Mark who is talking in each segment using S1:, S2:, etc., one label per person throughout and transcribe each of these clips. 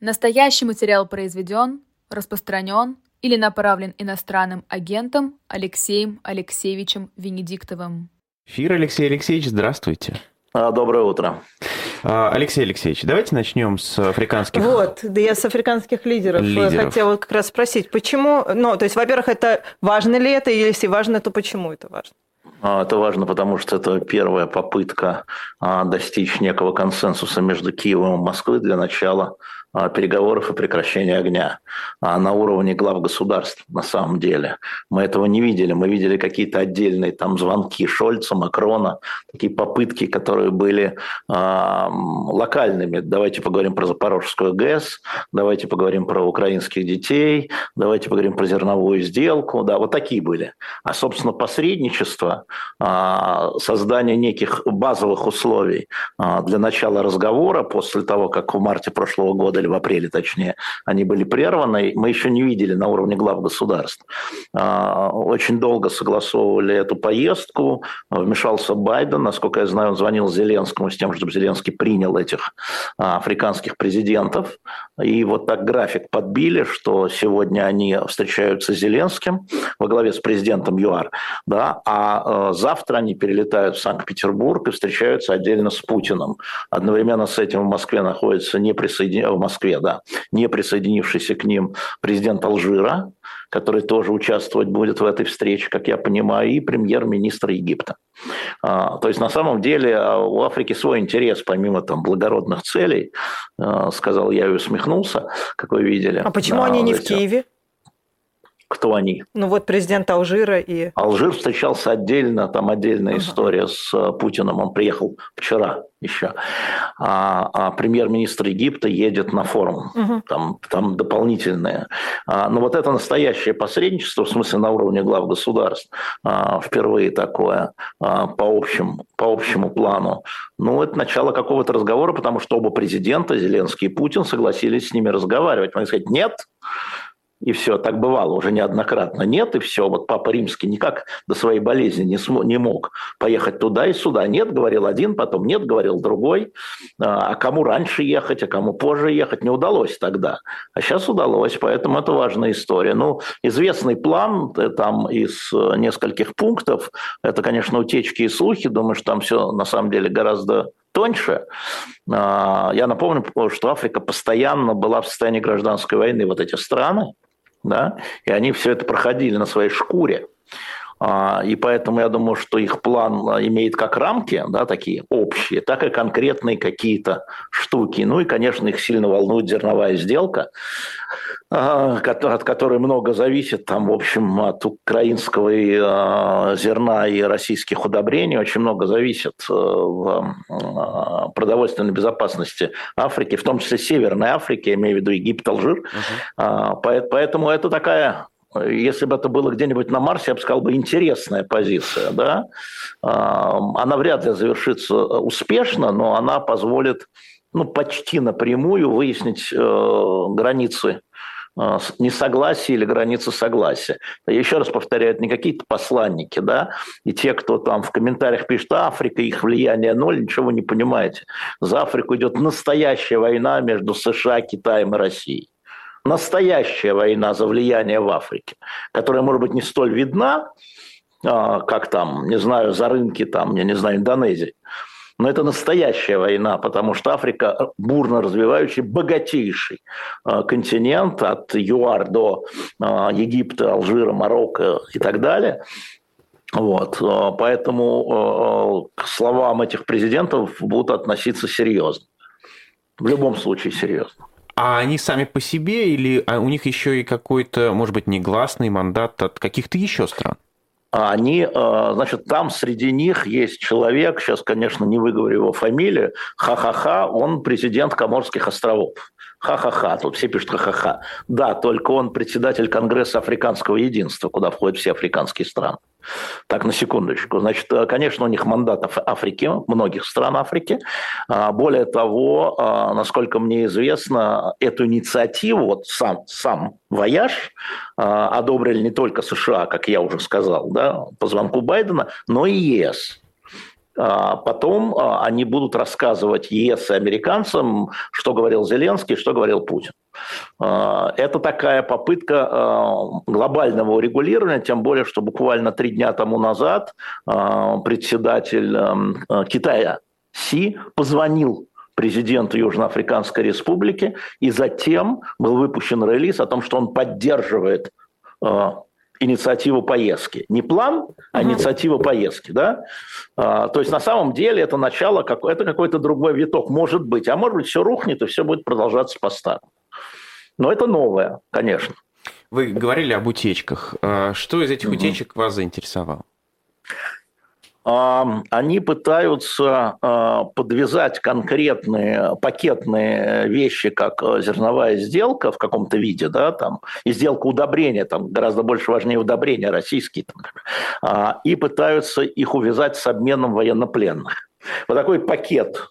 S1: Настоящий материал произведен, распространен или направлен иностранным агентом Алексеем Алексеевичем Венедиктовым.
S2: Фир Алексей Алексеевич, здравствуйте.
S3: А, доброе утро.
S2: А, Алексей Алексеевич, давайте начнем с африканских...
S4: Вот, да я с африканских лидеров, лидеров. хотела как раз спросить, почему... Ну, то есть, во-первых, это важно ли это, и если важно, то почему это важно?
S3: А, это важно, потому что это первая попытка достичь некого консенсуса между Киевом и Москвой для начала переговоров и прекращения огня а на уровне глав государств на самом деле. Мы этого не видели. Мы видели какие-то отдельные там звонки Шольца, Макрона, такие попытки, которые были э, локальными. Давайте поговорим про Запорожскую ГЭС, давайте поговорим про украинских детей, давайте поговорим про зерновую сделку. Да, вот такие были. А, собственно, посредничество, э, создание неких базовых условий э, для начала разговора после того, как в марте прошлого года или в апреле точнее, они были прерваны, мы еще не видели на уровне глав государств. А, очень долго согласовывали эту поездку, вмешался Байден, насколько я знаю, он звонил Зеленскому с тем, чтобы Зеленский принял этих а, африканских президентов, и вот так график подбили, что сегодня они встречаются с Зеленским во главе с президентом ЮАР, да, а э, завтра они перелетают в Санкт-Петербург и встречаются отдельно с Путиным. Одновременно с этим в Москве находится не присоединенный, Москве, да, не присоединившийся к ним президент Алжира, который тоже участвовать будет в этой встрече, как я понимаю, и премьер-министр Египта. А, то есть на самом деле а, у Африки свой интерес, помимо там благородных целей, а, сказал я и усмехнулся, как вы видели.
S4: А почему они не в Киеве?
S3: Кто они?
S4: Ну вот президент Алжира и...
S3: Алжир встречался отдельно, там отдельная uh-huh. история с э, Путиным, он приехал вчера еще. А, а премьер-министр Египта едет на форум, uh-huh. там, там дополнительное. А, но вот это настоящее посредничество, в смысле на уровне глав государств, а, впервые такое а, по, общему, по общему плану, ну это начало какого-то разговора, потому что оба президента, Зеленский и Путин, согласились с ними разговаривать. Они сказать, нет, и все, так бывало уже неоднократно. Нет, и все, вот Папа Римский никак до своей болезни не, см- не мог поехать туда и сюда. Нет, говорил один, потом нет, говорил другой. А, а кому раньше ехать, а кому позже ехать, не удалось тогда. А сейчас удалось, поэтому это важная история. Ну, известный план э, там из э, нескольких пунктов, это, конечно, утечки и слухи, думаю, что там все на самом деле гораздо тоньше. А, я напомню, что Африка постоянно была в состоянии гражданской войны, вот эти страны, да, и они все это проходили на своей шкуре. А, и поэтому я думаю, что их план а, имеет как рамки, да, такие общие, так и конкретные какие-то штуки. Ну и, конечно, их сильно волнует зерновая сделка, а, от которой много зависит, там, в общем, от украинского зерна и российских удобрений, очень много зависит в продовольственной безопасности Африки, в том числе Северной Африки, я имею в виду Египет, Алжир. Uh-huh. Поэтому это такая если бы это было где-нибудь на Марсе, я бы сказал бы интересная позиция, да, она вряд ли завершится успешно, но она позволит, ну, почти напрямую выяснить э, границы э, несогласия или границы согласия. Еще раз повторяю, это не какие-то посланники, да, и те, кто там в комментариях пишет, Африка, их влияние ноль, ничего вы не понимаете. За Африку идет настоящая война между США, Китаем и Россией настоящая война за влияние в Африке, которая, может быть, не столь видна, а, как там, не знаю, за рынки там, я не знаю, Индонезии. Но это настоящая война, потому что Африка бурно развивающий, богатейший а, континент от ЮАР до а, Египта, Алжира, Марокко и так далее. Вот. Поэтому к словам этих президентов будут относиться серьезно. В любом случае серьезно.
S2: А они сами по себе или а у них еще и какой-то, может быть, негласный мандат от каких-то еще стран?
S3: Они, э, значит, там среди них есть человек, сейчас, конечно, не выговорю его фамилию, ха-ха-ха, он президент Коморских островов. Ха-ха-ха, тут все пишут ха-ха-ха. Да, только он председатель Конгресса Африканского единства, куда входят все африканские страны. Так, на секундочку. Значит, э, конечно, у них мандатов Африки, многих стран Африки. А, более того, а, насколько мне известно, эту инициативу, вот сам, сам вояж а, одобрили не только США, как я уже сказал, да, по звонку Байдена, но и ЕС. А потом а, они будут рассказывать ЕС и американцам, что говорил Зеленский, что говорил Путин. А, это такая попытка глобального урегулирования, тем более, что буквально три дня тому назад председатель Китая Си позвонил президенту Южноафриканской Республики, и затем был выпущен релиз о том, что он поддерживает инициативу поездки. Не план, а инициатива поездки. Да? А, то есть на самом деле это начало, как, это какой-то другой виток, может быть. А может быть все рухнет и все будет продолжаться по-старому. Но это новое, конечно.
S2: Вы говорили об утечках. А, что из этих угу. утечек вас заинтересовало?
S3: Они пытаются а, подвязать конкретные пакетные вещи, как э, зерновая сделка в каком-то виде, да, там, и сделка удобрения, там гораздо больше важнее удобрения российские, там, а, и пытаются их увязать с обменом военнопленных. Вот такой пакет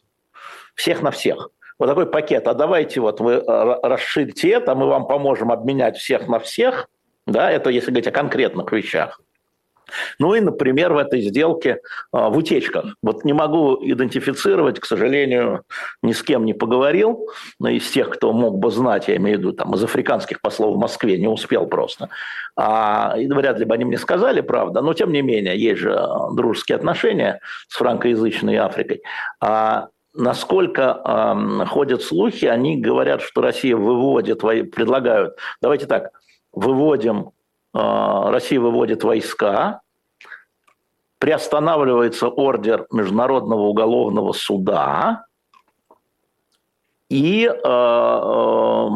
S3: всех на всех. Вот такой пакет. А давайте вот вы э, расширите это, мы вам поможем обменять всех на всех. Да, это если говорить о конкретных вещах. Ну и, например, в этой сделке а, в утечках. Вот не могу идентифицировать, к сожалению, ни с кем не поговорил, но из тех, кто мог бы знать, я имею в виду там, из африканских послов в Москве, не успел просто. А, и вряд ли бы они мне сказали, правда, но тем не менее, есть же а, дружеские отношения с франкоязычной Африкой. А насколько э, ходят слухи, они говорят, что Россия выводит, предлагают, давайте так, выводим Россия выводит войска, приостанавливается ордер Международного уголовного суда, и э, э,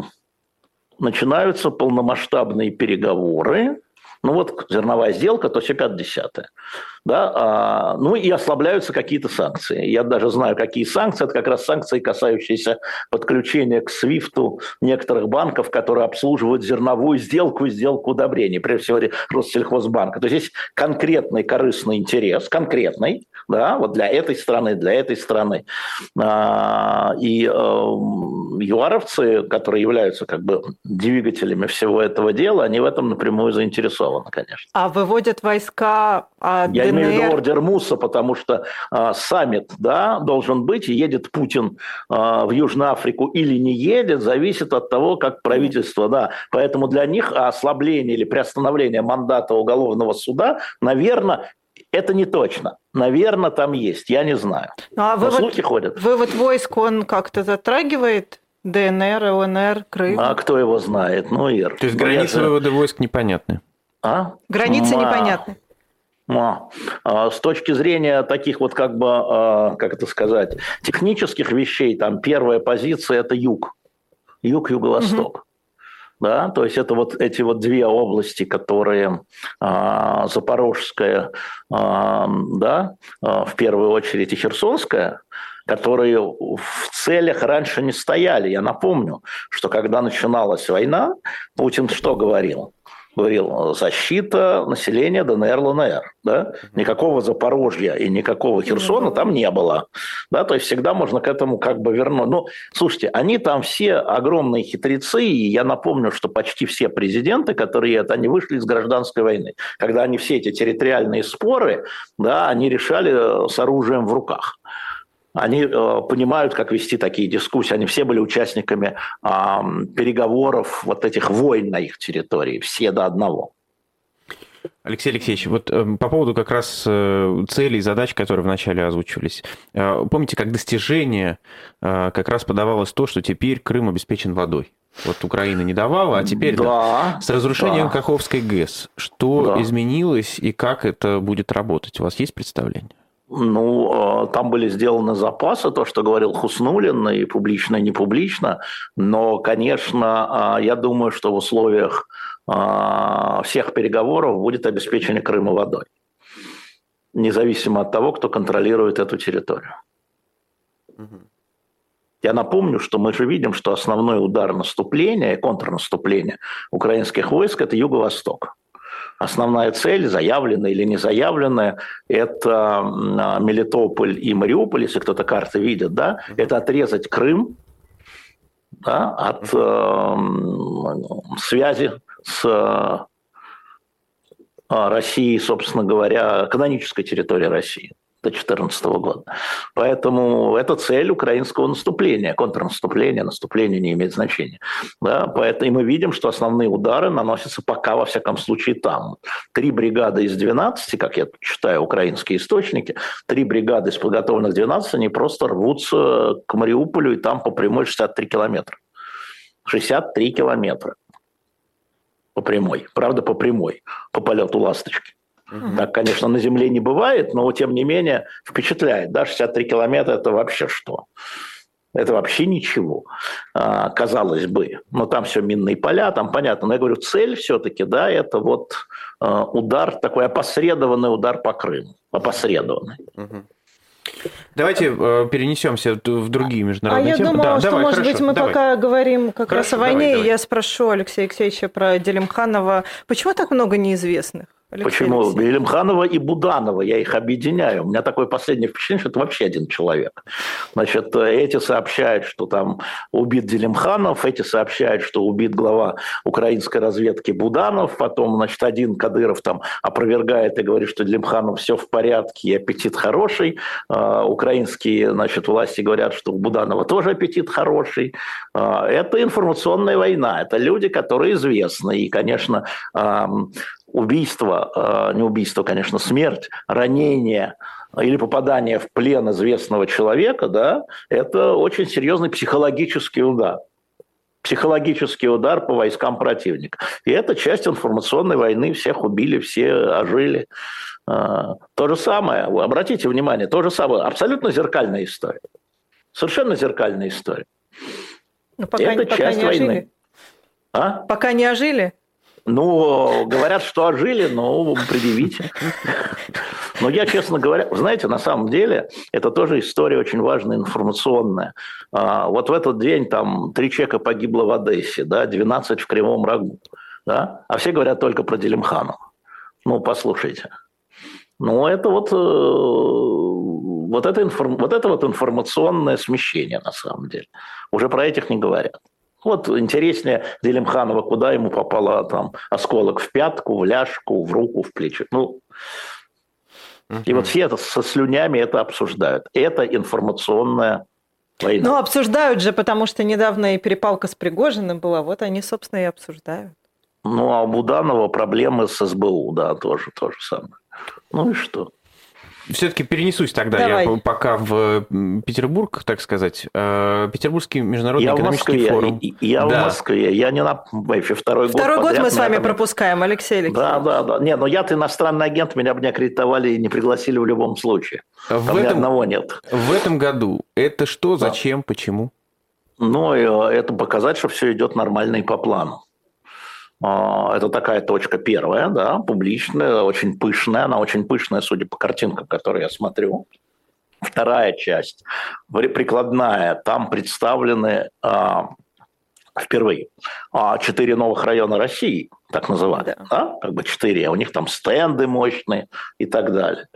S3: начинаются полномасштабные переговоры ну вот зерновая сделка, то все 5 Да? А, ну и ослабляются какие-то санкции. Я даже знаю, какие санкции. Это как раз санкции, касающиеся подключения к свифту некоторых банков, которые обслуживают зерновую сделку и сделку удобрений, прежде всего Россельхозбанка. То есть есть конкретный корыстный интерес, конкретный, да, вот для этой страны, для этой страны. А, и э, юаровцы, которые являются как бы двигателями всего этого дела, они в этом напрямую заинтересованы, конечно.
S4: А выводят войска а
S3: Я имею в виду ордер Муса, потому что а, саммит да, должен быть, и едет Путин а, в Южную Африку или не едет, зависит от того, как правительство, да. Поэтому для них ослабление или приостановление мандата уголовного суда, наверное, это не точно. Наверное, там есть, я не знаю.
S4: Ну, а вывод, слухи ходят. Вывод войск, он как-то затрагивает ДНР, ЛНР, Крым?
S3: А кто его знает? Ну, Ир.
S2: То есть ну, границы же... вывода войск непонятны?
S3: А?
S4: Границы Ма... непонятны.
S3: А, а, с точки зрения таких вот как бы, а, как это сказать, технических вещей, там первая позиция – это юг. Юг-юго-восток. Угу да, то есть это вот эти вот две области, которые а, Запорожская, а, да, а, в первую очередь и Херсонская, которые в целях раньше не стояли. Я напомню, что когда начиналась война, Путин что говорил? говорил, защита населения ДНР, ЛНР. Да? Никакого Запорожья и никакого Херсона там не было. Да? То есть всегда можно к этому как бы вернуть. Ну, слушайте, они там все огромные хитрецы, и я напомню, что почти все президенты, которые это, они вышли из гражданской войны. Когда они все эти территориальные споры, да, они решали с оружием в руках они э, понимают, как вести такие дискуссии. Они все были участниками э, переговоров вот этих войн на их территории, все до одного.
S2: Алексей Алексеевич, вот э, по поводу как раз э, целей и задач, которые вначале озвучивались. Э, помните, как достижение э, как раз подавалось то, что теперь Крым обеспечен водой? Вот Украина не давала, а теперь да, да. с разрушением да. Каховской ГЭС. Что да. изменилось и как это будет работать? У вас есть представление?
S3: Ну, а, там были сделаны запасы, то, что говорил Хуснулин, и публично, и не публично. Но, конечно, а, я думаю, что в условиях а, всех переговоров будет обеспечение Крыма водой. Независимо от того, кто контролирует эту территорию. Я напомню, что мы же видим, что основной удар наступления и контрнаступления украинских войск – это юго-восток. Основная цель, заявленная или не заявленная, это а, Мелитополь и Мариуполь, если кто-то карты видит, да, это отрезать Крым да, от э, связи с э, Россией, собственно говоря, канонической территорией России. До 2014 года. Поэтому это цель украинского наступления, контрнаступления, наступление не имеет значения. Да, поэтому и мы видим, что основные удары наносятся пока, во всяком случае, там. Три бригады из 12, как я читаю украинские источники, три бригады из подготовленных 12, они просто рвутся к Мариуполю, и там по прямой 63 километра. 63 километра по прямой. Правда, по прямой, по полету ласточки. Угу. Так, конечно, на Земле не бывает, но тем не менее впечатляет. Да, 63 километра – это вообще что? Это вообще ничего, а, казалось бы. Но там все минные поля, там понятно. Но я говорю, цель все-таки, да, это вот а, удар, такой опосредованный удар по Крыму. Опосредованный.
S2: Угу. Давайте э, перенесемся в другие международные
S4: а
S2: темы.
S4: А я думала, да, что, давай, может хорошо, быть, мы давай. пока говорим как хорошо, раз о войне, давай, давай. я спрошу Алексея Алексеевича про Делимханова. Почему так много неизвестных?
S3: Алексей Почему? Алексеевич. Белимханова и Буданова, я их объединяю. У меня такое последнее впечатление, что это вообще один человек. Значит, эти сообщают, что там убит Делимханов, эти сообщают, что убит глава украинской разведки Буданов, потом, значит, один Кадыров там опровергает и говорит, что Делимханов все в порядке и аппетит хороший. А, украинские, значит, власти говорят, что у Буданова тоже аппетит хороший. А, это информационная война, это люди, которые известны. И, конечно, убийство, а, не убийство, конечно, смерть, ранение или попадание в плен известного человека, да, это очень серьезный психологический удар психологический удар по войскам противника. И это часть информационной войны. Всех убили, все ожили. А, то же самое, обратите внимание, то же самое, абсолютно зеркальная история. Совершенно зеркальная история.
S4: Но ну, пока, это пока часть не войны. Ожили. А? Пока не ожили?
S3: Ну, говорят, что ожили, но предъявите. Но я, честно говоря, знаете, на самом деле это тоже история очень важная, информационная. А, вот в этот день там три человека погибло в Одессе, да, 12 в Кривом Рогу, да, а все говорят только про Делимханова. Ну, послушайте. Ну, это вот, э, вот, это вот это вот информационное смещение на самом деле. Уже про этих не говорят. Вот интереснее Делимханова, куда ему попало там осколок в пятку, в ляжку, в руку, в плечо. Ну, uh-huh. и вот все это со слюнями это обсуждают. Это информационная война.
S4: Ну, обсуждают же, потому что недавно и перепалка с Пригожиным была. Вот они, собственно, и обсуждают.
S3: Ну, а у Буданова проблемы с СБУ, да, тоже то же самое. Ну и что?
S2: Все-таки перенесусь тогда Давай. я пока в Петербург, так сказать. Э, Петербургский международный я экономический
S3: в
S2: форум.
S3: Я, я да. в Москве, я не на ВЭФе второй,
S4: второй
S3: год
S4: Второй год мы с вами этом... пропускаем, Алексей Алексеевич.
S3: Да, да, да. Не, но я-то иностранный агент, меня бы не аккредитовали и не пригласили в любом случае. В Там этом, ни одного нет.
S2: В этом году это что, зачем, да. почему?
S3: Ну, э, это показать, что все идет нормально и по плану. А, это такая точка первая, да, публичная, очень пышная. Она очень пышная, судя по картинкам, которые я смотрю. Вторая часть, прикладная, там представлены а, впервые а, четыре новых района России, так называемые, да. да? как бы четыре, у них там стенды мощные и так далее.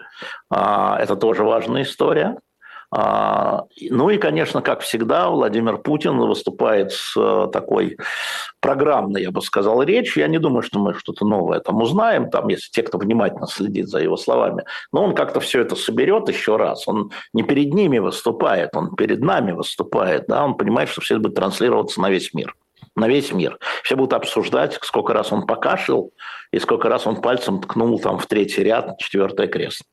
S3: Это тоже важная история. А, ну и, конечно, как всегда, Владимир Путин выступает с э, такой программной, я бы сказал, речью. Я не думаю, что мы что-то новое там узнаем, там, если те, кто внимательно следит за его словами. Но он как-то все это соберет еще раз. Он не перед ними выступает, он перед нами выступает. Да? Он понимает, что все это будет транслироваться на весь мир на весь мир. Все будут обсуждать, сколько раз он покашлял, и сколько раз он пальцем ткнул там в третий ряд, четвертое кресло.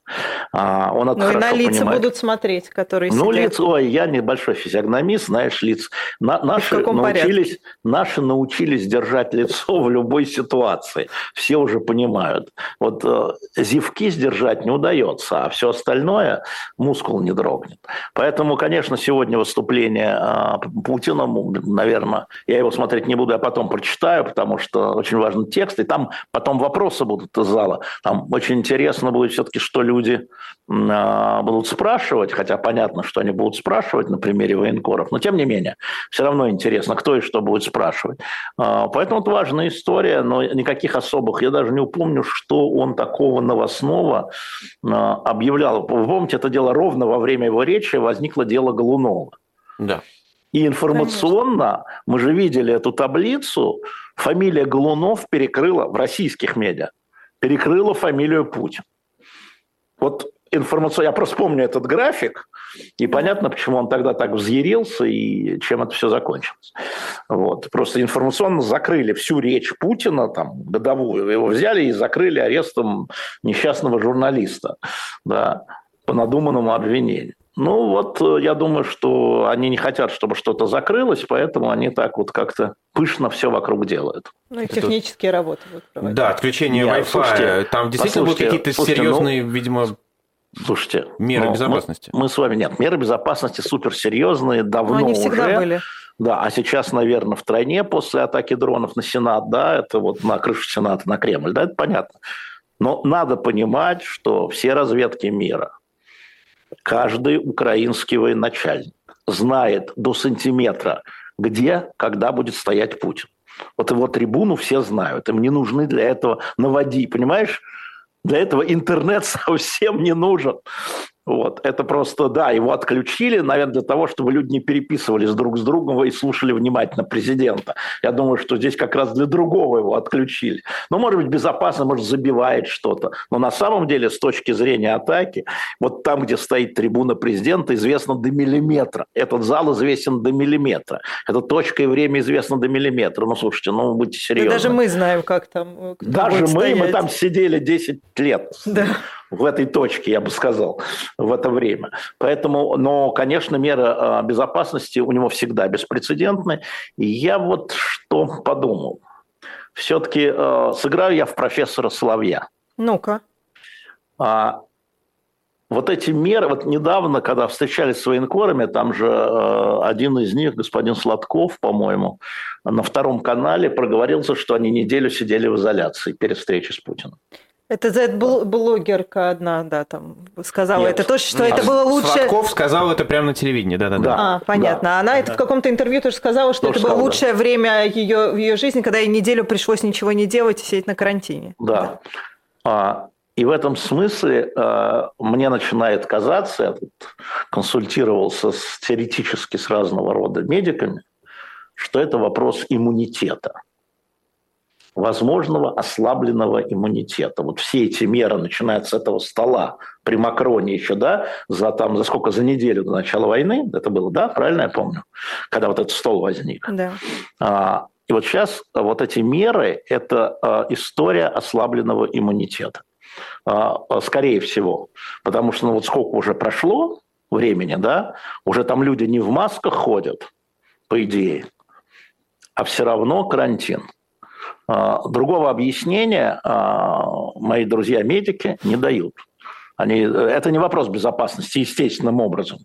S4: А, он это ну и на лица понимает. будут смотреть, которые
S3: Ну, сидят. лица, ой, я небольшой физиогномист, знаешь, лиц. На, наши, научились, наши научились держать лицо в любой ситуации. Все уже понимают. Вот э, зевки сдержать не удается, а все остальное мускул не дрогнет. Поэтому, конечно, сегодня выступление э, Путина, наверное, я его смотреть не буду, я потом прочитаю, потому что очень важный текст, и там потом вопросы будут из зала. Там очень интересно будет все-таки, что люди э, будут спрашивать, хотя понятно, что они будут спрашивать на примере военкоров, но тем не менее, все равно интересно, кто и что будет спрашивать. Э, поэтому это важная история, но никаких особых, я даже не упомню, что он такого новостного э, объявлял. Вы помните, это дело ровно во время его речи возникло дело Голунова.
S2: Да.
S3: И информационно Конечно. мы же видели эту таблицу, фамилия Голунов перекрыла в российских медиа, перекрыла фамилию Путин. Вот информационно... Я просто помню этот график, и понятно, почему он тогда так взъярился и чем это все закончилось. Вот. Просто информационно закрыли всю речь Путина, там, годовую. Его взяли и закрыли арестом несчастного журналиста да, по надуманному обвинению. Ну вот, э, я думаю, что они не хотят, чтобы что-то закрылось, поэтому они так вот как-то пышно все вокруг делают.
S4: Ну и технические Это... работы будут
S2: проводить. Да, отключение Нет, Wi-Fi. Слушайте, Там действительно будут какие-то серьезные, ну, видимо,
S3: Слушайте,
S2: меры ну, безопасности.
S3: Мы, мы с вами нет, меры безопасности суперсерьезные, давно Но они всегда уже. были. Да, а сейчас, наверное, в тройне после атаки дронов на Сенат, да, это вот на крышу Сената, на Кремль, да, это понятно. Но надо понимать, что все разведки мира, каждый украинский военачальник знает до сантиметра, где, когда будет стоять Путин. Вот его трибуну все знают, им не нужны для этого наводи, понимаешь? Для этого интернет совсем не нужен. Вот. Это просто, да, его отключили, наверное, для того, чтобы люди не переписывались друг с другом и слушали внимательно президента. Я думаю, что здесь как раз для другого его отключили. Ну, может быть, безопасно, может, забивает что-то. Но на самом деле, с точки зрения атаки, вот там, где стоит трибуна президента, известно до миллиметра. Этот зал известен до миллиметра. Эта точка и время известно до миллиметра. Ну, слушайте, ну, будьте серьезны.
S4: Да даже мы знаем, как там.
S3: Даже мы, стоять. мы там сидели 10 лет. Да в этой точке, я бы сказал, в это время. Поэтому, но, конечно, меры а, безопасности у него всегда беспрецедентны. И я вот что подумал. Все-таки э, сыграю я в профессора Соловья.
S4: Ну-ка.
S3: А, вот эти меры, вот недавно, когда встречались с военкорами, там же э, один из них, господин Сладков, по-моему, на втором канале проговорился, что они неделю сидели в изоляции перед встречей с Путиным.
S4: Это Z-блогерка одна, да, там сказала Нет. это тоже, что Нет. это было лучше.
S2: Сладков сказал это прямо на телевидении, да, да, да.
S4: А, понятно. Да. Она да. это в каком-то интервью тоже сказала, что тоже это было лучшее да. время ее в ее жизни, когда ей неделю пришлось ничего не делать и сидеть на карантине.
S3: Да. да. А, и в этом смысле а, мне начинает казаться, я тут консультировался с, теоретически с разного рода медиками, что это вопрос иммунитета возможного ослабленного иммунитета. Вот все эти меры, начиная с этого стола при Макроне еще, да, за, там, за сколько, за неделю до начала войны, это было, да, правильно я помню, когда вот этот стол возник. Да. А, и вот сейчас вот эти меры – это а, история ослабленного иммунитета. А, скорее всего. Потому что ну, вот сколько уже прошло времени, да, уже там люди не в масках ходят, по идее, а все равно карантин. А, другого объяснения а, мои друзья-медики не дают. Они, это не вопрос безопасности естественным образом.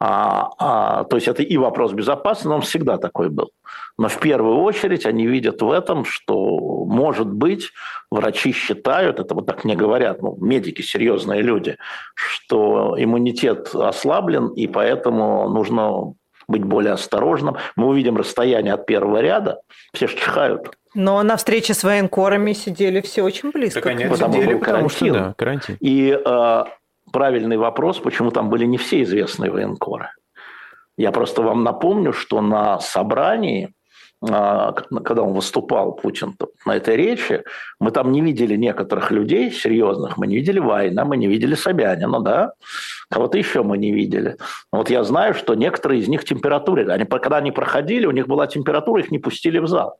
S3: А, а, то есть это и вопрос безопасности, но он всегда такой был. Но в первую очередь они видят в этом, что, может быть, врачи считают, это вот так мне говорят, ну, медики, серьезные люди, что иммунитет ослаблен, и поэтому нужно быть более осторожным. Мы увидим расстояние от первого ряда, все же чихают.
S4: Но на встрече с военкорами сидели все очень близко. Так
S2: они потому сидели, потому что да, карантин.
S3: И э, правильный вопрос, почему там были не все известные военкоры. Я просто вам напомню, что на собрании, когда он выступал, Путин, на этой речи, мы там не видели некоторых людей серьезных, мы не видели Вайна, мы не видели Собянина, да, кого-то еще мы не видели. Вот я знаю, что некоторые из них температуры, они, когда они проходили, у них была температура, их не пустили в зал.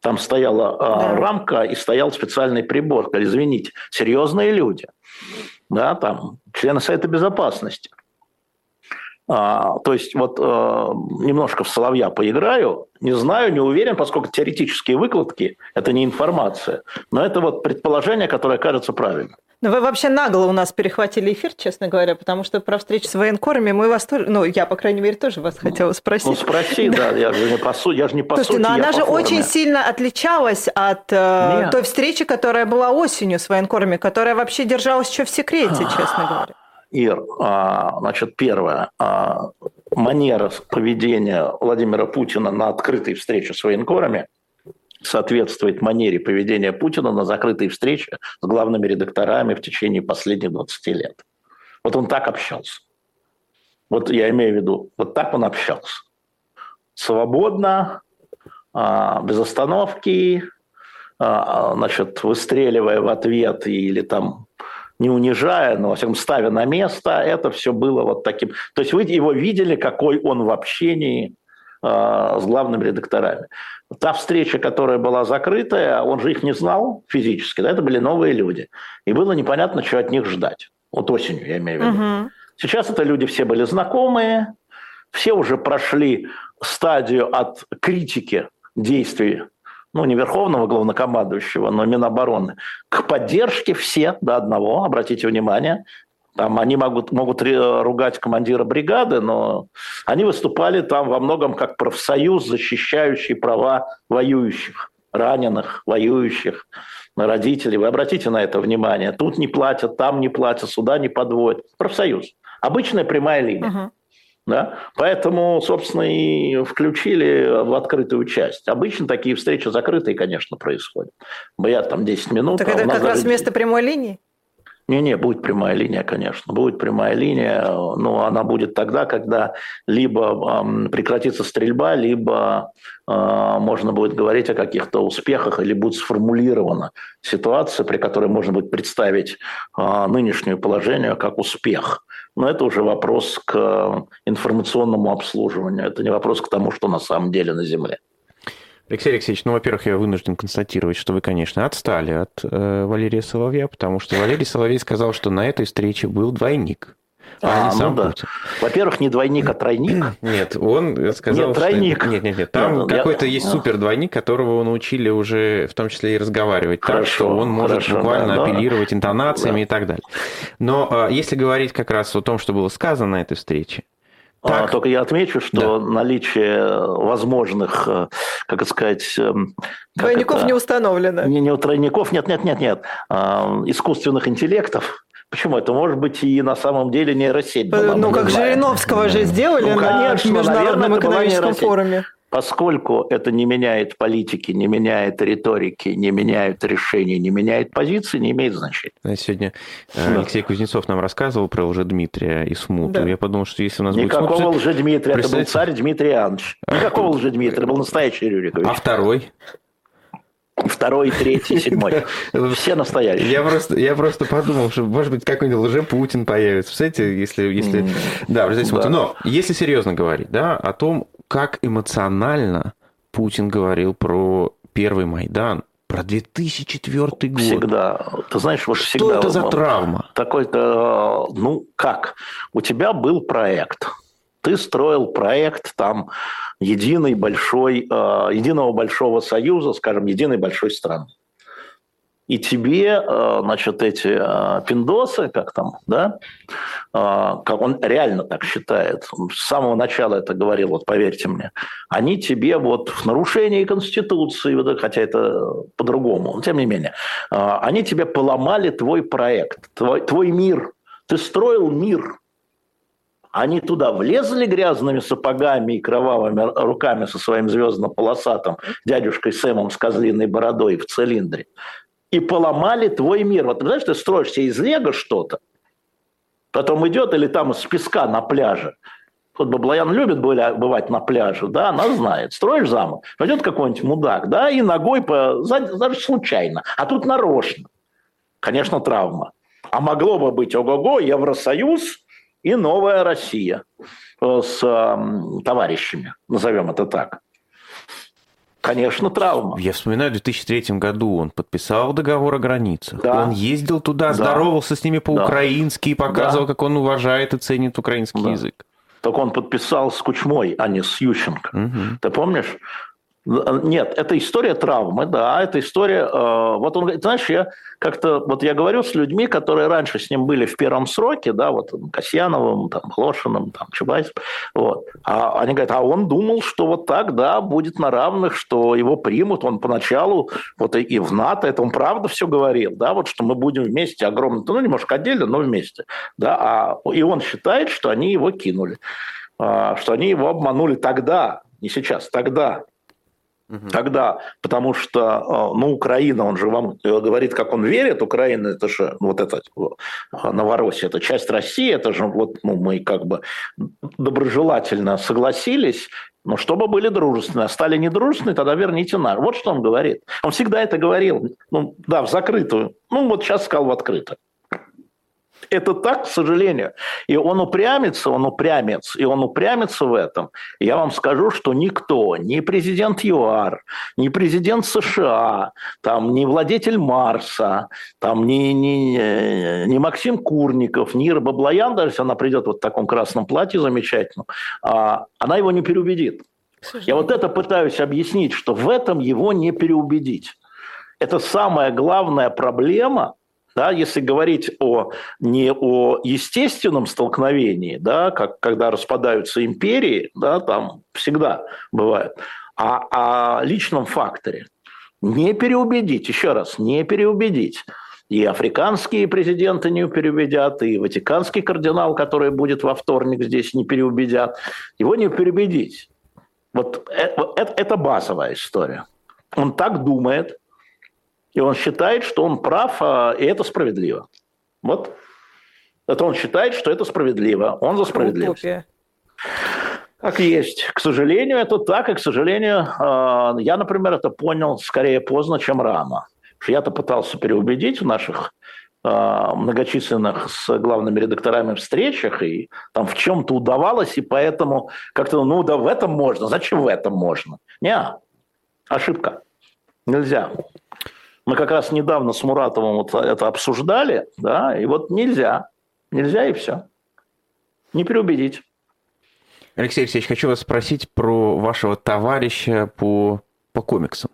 S3: Там стояла а, да. рамка и стоял специальный прибор. Извините, серьезные люди. Да, там, члены Совета Безопасности. А, то есть вот а, немножко в Соловья поиграю. Не знаю, не уверен, поскольку теоретические выкладки – это не информация. Но это вот предположение, которое кажется правильным.
S4: Ну, вы вообще нагло у нас перехватили эфир, честно говоря, потому что про встречу с военкорами мы вас тоже, ну, я, по крайней мере, тоже вас хотела спросить. Ну,
S3: спроси, да, я же не по сути, я же не по
S4: Слушайте,
S3: сути,
S4: но она же очень сильно отличалась от э, той встречи, которая была осенью с военкорами, которая вообще держалась еще в секрете, честно говоря.
S3: Ир, а, значит, первое, а, манера поведения Владимира Путина на открытой встрече с военкорами – соответствует манере поведения Путина на закрытой встрече с главными редакторами в течение последних 20 лет. Вот он так общался. Вот я имею в виду, вот так он общался. Свободно, а, без остановки, значит, выстреливая в ответ или там не унижая, но, во всяком ставя на место, это все было вот таким. То есть вы его видели, какой он в общении э, с главными редакторами. Та встреча, которая была закрытая, он же их не знал физически, да, это были новые люди. И было непонятно, что от них ждать. Вот осенью, я имею в виду. Угу. Сейчас это люди все были знакомые, все уже прошли стадию от критики действий ну, не верховного главнокомандующего, но Минобороны, к поддержке все до одного, обратите внимание, там они могут, могут ругать командира бригады, но они выступали там во многом как профсоюз, защищающий права воюющих, раненых, воюющих, родителей. Вы обратите на это внимание. Тут не платят, там не платят, сюда не подводят. Профсоюз. Обычная прямая линия. Uh-huh. Да? Поэтому, собственно, и включили в открытую часть. Обычно такие встречи закрытые, конечно, происходят. Я там 10 минут.
S4: Так а это как раз вместо прямой линии?
S3: Не-не, будет прямая линия, конечно. Будет прямая линия, но она будет тогда, когда либо э, прекратится стрельба, либо э, можно будет говорить о каких-то успехах, или будет сформулирована ситуация, при которой можно будет представить э, нынешнее положение как успех. Но это уже вопрос к информационному обслуживанию. Это не вопрос к тому, что на самом деле на Земле.
S2: Алексей Алексеевич, ну, во-первых, я вынужден констатировать, что вы, конечно, отстали от э, Валерия Соловья, потому что Валерий Соловей сказал, что на этой встрече был двойник.
S3: А, а ну да. Путин. Во-первых, не двойник, а тройник.
S2: Нет, он сказал,
S3: нет, тройник.
S2: Что... Нет, нет, нет. Там нет, какой-то я... есть супер двойник, которого он учили уже, в том числе и разговаривать хорошо, так, что он может хорошо, буквально да, апеллировать интонациями да. и так далее. Но а, если говорить как раз о том, что было сказано на этой встрече,
S3: так. А, только я отмечу, что да. наличие возможных, э, как сказать... Эм,
S4: как тройников это? не установлено.
S3: Не, не тройников, нет, нет, нет, нет. А, искусственных интеллектов. Почему? Это может быть и на самом деле нейросеть.
S4: Была, ну, как Жириновского же сделали ну, конечно, на Международном наверное, экономическом форуме.
S3: Поскольку это не меняет политики, не меняет риторики, не меняет решений, не меняет позиции, не имеет значения.
S2: Сегодня э, да. Алексей Кузнецов нам рассказывал про лжедмитрия и смуту. Да. Я подумал, что если у нас
S3: Никакого
S2: будет
S3: смута... лжедмитрия, это был царь Дмитрий Иоаннович. Никакого а, лжедмитрия, был настоящий Рюрикович.
S2: А второй?
S3: Второй, третий, седьмой. Все настоящие.
S2: Я просто, я просто подумал, что, может быть, какой-нибудь лже-Путин появится. Представляете, если... если... Да, да. Но если серьезно говорить, да, о том, как эмоционально Путин говорил про первый Майдан, про 2004 год.
S3: Всегда. Ты знаешь, вот
S2: что
S3: всегда...
S2: это за травма?
S3: Такой-то, ну, как? У тебя был проект. Ты строил проект там единой большой, э, единого большого союза, скажем, единой большой страны. И тебе, э, значит, эти э, пиндосы, как там, да, как он реально так считает, с самого начала это говорил, вот поверьте мне, они тебе вот в нарушении Конституции, хотя это по-другому, но тем не менее, они тебе поломали твой проект, твой, твой мир. Ты строил мир, они туда влезли грязными сапогами и кровавыми руками со своим звездно-полосатым дядюшкой Сэмом с козлиной бородой в цилиндре и поломали твой мир. Вот знаешь, ты строишь себе из лего что-то, потом идет или там из песка на пляже. Вот Баблоян любит бывать на пляже, да, она знает. Строишь замок, пойдет какой-нибудь мудак, да, и ногой, по, даже случайно, а тут нарочно. Конечно, травма. А могло бы быть, ого-го, Евросоюз, и новая Россия э, с товарищами, назовем это так. Конечно, травма.
S2: Я вспоминаю, в 2003 году он подписал договор о границах. Да. Он ездил туда, да. здоровался с ними по-украински и показывал, да. как он уважает и ценит украинский да. язык.
S3: Так он подписал с Кучмой, а не с Ющенко. Угу. Ты помнишь? Нет, это история травмы, да, это история... Э, вот он говорит, знаешь, я как-то... Вот я говорю с людьми, которые раньше с ним были в первом сроке, да, вот Касьяновым, там, Глошиным, там, Чубайсом, вот. А они говорят, а он думал, что вот так, да, будет на равных, что его примут. Он поначалу, вот и в НАТО, это он правда все говорил, да, вот что мы будем вместе огромно, ну, немножко отдельно, но вместе, да, а, и он считает, что они его кинули, а, что они его обманули тогда, не сейчас, тогда, Угу. Тогда, потому что, э, ну, Украина, он же вам э, говорит, как он верит, Украина, это же вот это э, Новороссия, это часть России, это же вот ну, мы как бы доброжелательно согласились, но чтобы были дружественные, а стали недружественные, тогда верните нас. Вот что он говорит. Он всегда это говорил. Ну, да, в закрытую. Ну, вот сейчас сказал в открытую. Это так, к сожалению. И он упрямится, он упрямец, и он упрямится в этом. Я вам скажу, что никто, ни президент ЮАР, ни президент США, там, ни владетель Марса, там, ни, ни, ни Максим Курников, ни Ира Баблоян, даже если она придет вот в таком красном платье замечательном, а, она его не переубедит. Я вот это пытаюсь объяснить, что в этом его не переубедить. Это самая главная проблема, да, если говорить о, не о естественном столкновении, да, как, когда распадаются империи, да, там всегда бывает, а о личном факторе. Не переубедить, еще раз, не переубедить. И африканские президенты не переубедят, и ватиканский кардинал, который будет во вторник здесь, не переубедят. Его не переубедить. Вот это, это, это базовая история. Он так думает, и он считает, что он прав, а, и это справедливо. Вот. Это он считает, что это справедливо. Он за справедливость. Утопия. Как есть. К сожалению, это так, и, к сожалению, а, я, например, это понял скорее поздно, чем рано. Я-то пытался переубедить в наших а, многочисленных с главными редакторами встречах, и там в чем-то удавалось, и поэтому как-то, ну да, в этом можно, зачем в этом можно? Не, ошибка, нельзя. Мы как раз недавно с Муратовым вот это обсуждали, да, и вот нельзя, нельзя и все. Не переубедить.
S2: Алексей Алексеевич, хочу вас спросить про вашего товарища по, по комиксам.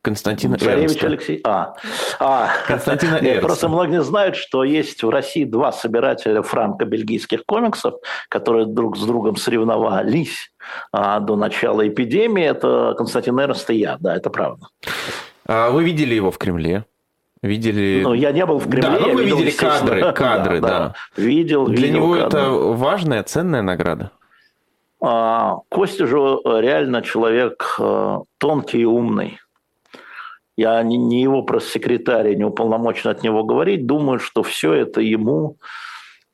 S2: Константина
S3: Эрнста. Алексей. А, а.
S2: Константина Эрнста.
S3: Просто многие знают, что есть в России два собирателя франко-бельгийских комиксов, которые друг с другом соревновались а, до начала эпидемии. Это Константин Эрнст и я, да, это правда.
S2: А вы видели его в Кремле? Видели...
S3: Ну, я не был в Кремле.
S2: Да, но вы видел, видели кадры, кадры, да. да.
S3: Видел,
S2: Для
S3: видел
S2: него кадры. это важная, ценная награда?
S3: А, Костя же реально человек э, тонкий и умный. Я не, не его пресс-секретарь, не уполномочен от него говорить. Думаю, что все это ему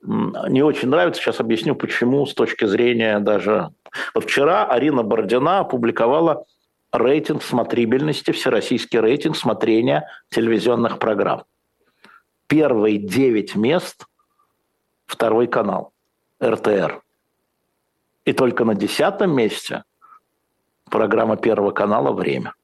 S3: не очень нравится. Сейчас объясню, почему с точки зрения даже... Вот вчера Арина Бородина опубликовала рейтинг смотрибельности, всероссийский рейтинг смотрения телевизионных программ. Первые девять мест – второй канал, РТР. И только на десятом месте программа Первого канала «Время».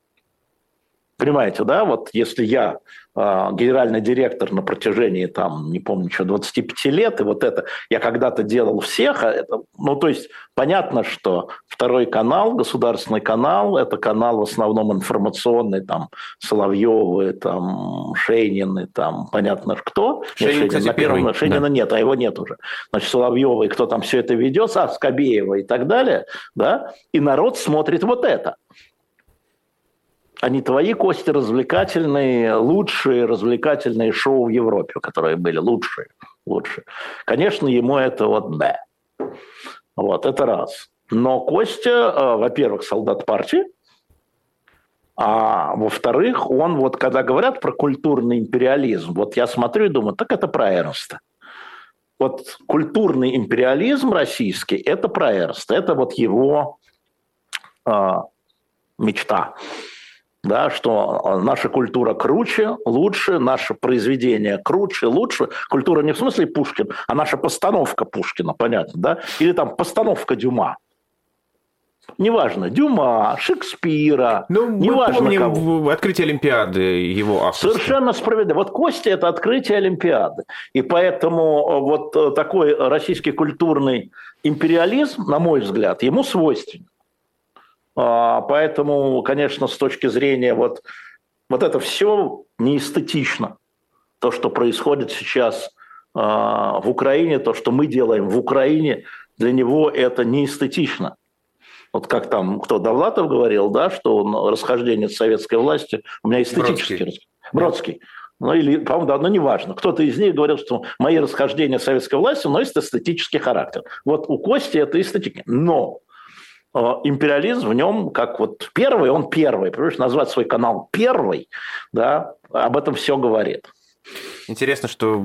S3: Понимаете, да, вот если я э, генеральный директор на протяжении, там, не помню, что, 25 лет, и вот это я когда-то делал всех, а это, ну, то есть понятно, что второй канал, государственный канал, это канал в основном информационный, там, Соловьевы, там, Шейнины, там, понятно, кто.
S2: Шейнин, нет, кстати, первый.
S3: Шейнина да. нет, а его нет уже. Значит, Соловьева, и кто там все это ведет, а, Скобеева и так далее, да, и народ смотрит вот это не твои кости развлекательные, лучшие развлекательные шоу в Европе, которые были лучшие. лучшие. Конечно, ему это вот да. Вот, это раз. Но Костя, э, во-первых, солдат партии, а во-вторых, он вот, когда говорят про культурный империализм, вот я смотрю и думаю, так это про Эрнста. Вот культурный империализм российский – это про Эрнста, это вот его э, мечта да, что наша культура круче, лучше, наше произведение круче, лучше. Культура не в смысле Пушкин, а наша постановка Пушкина, понятно, да? Или там постановка Дюма. Неважно, Дюма, Шекспира,
S2: ну,
S3: неважно
S2: помним кого. открытие Олимпиады его авторства.
S3: Совершенно справедливо. Вот Костя – это открытие Олимпиады. И поэтому э, вот э, такой российский культурный империализм, на мой взгляд, ему свойственен. А, поэтому, конечно, с точки зрения вот, вот это все неэстетично. То, что происходит сейчас а, в Украине, то, что мы делаем в Украине, для него это неэстетично. Вот как там кто Довлатов говорил, да, что он, расхождение с советской властью у меня эстетический. Бродский. Бродский. Ну или, по-моему, да, но неважно. Кто-то из них говорил, что мои расхождения с советской властью носят эстетический характер. Вот у Кости это эстетический. Но империализм в нем как вот первый, он первый, понимаешь, назвать свой канал первый, да, об этом все говорит.
S2: Интересно, что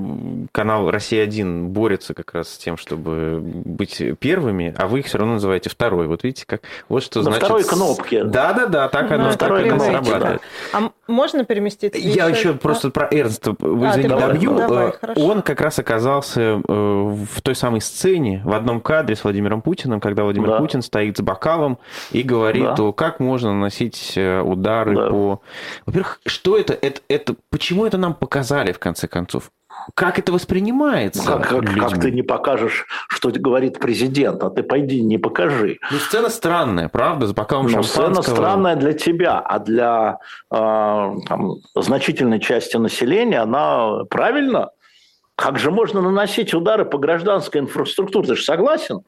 S2: канал «Россия-1» борется как раз с тем, чтобы быть первыми, а вы их все равно называете второй. Вот видите, как вот что На значит...
S3: второй кнопке.
S2: Да-да-да, так оно, так оно срабатывает.
S4: Да. А можно переместить?
S2: Я еще да? просто про Эрнста, вы а, добью. Давай, э, Он как раз оказался э, в той самой сцене, в одном кадре с Владимиром Путиным, когда Владимир да. Путин стоит с бокалом и говорит, да. как можно наносить э, удары да. по... Во-первых, что это? это? Это Почему это нам показали, в конце концов? Как это воспринимается?
S3: Как, как, как ты не покажешь, что говорит президент, а ты пойди не покажи.
S2: Ну, сцена странная, правда, с бокалом
S3: ну, Сцена странная для тебя, а для э, там, значительной части населения она правильно. Как же можно наносить удары по гражданской инфраструктуре? Ты же согласен?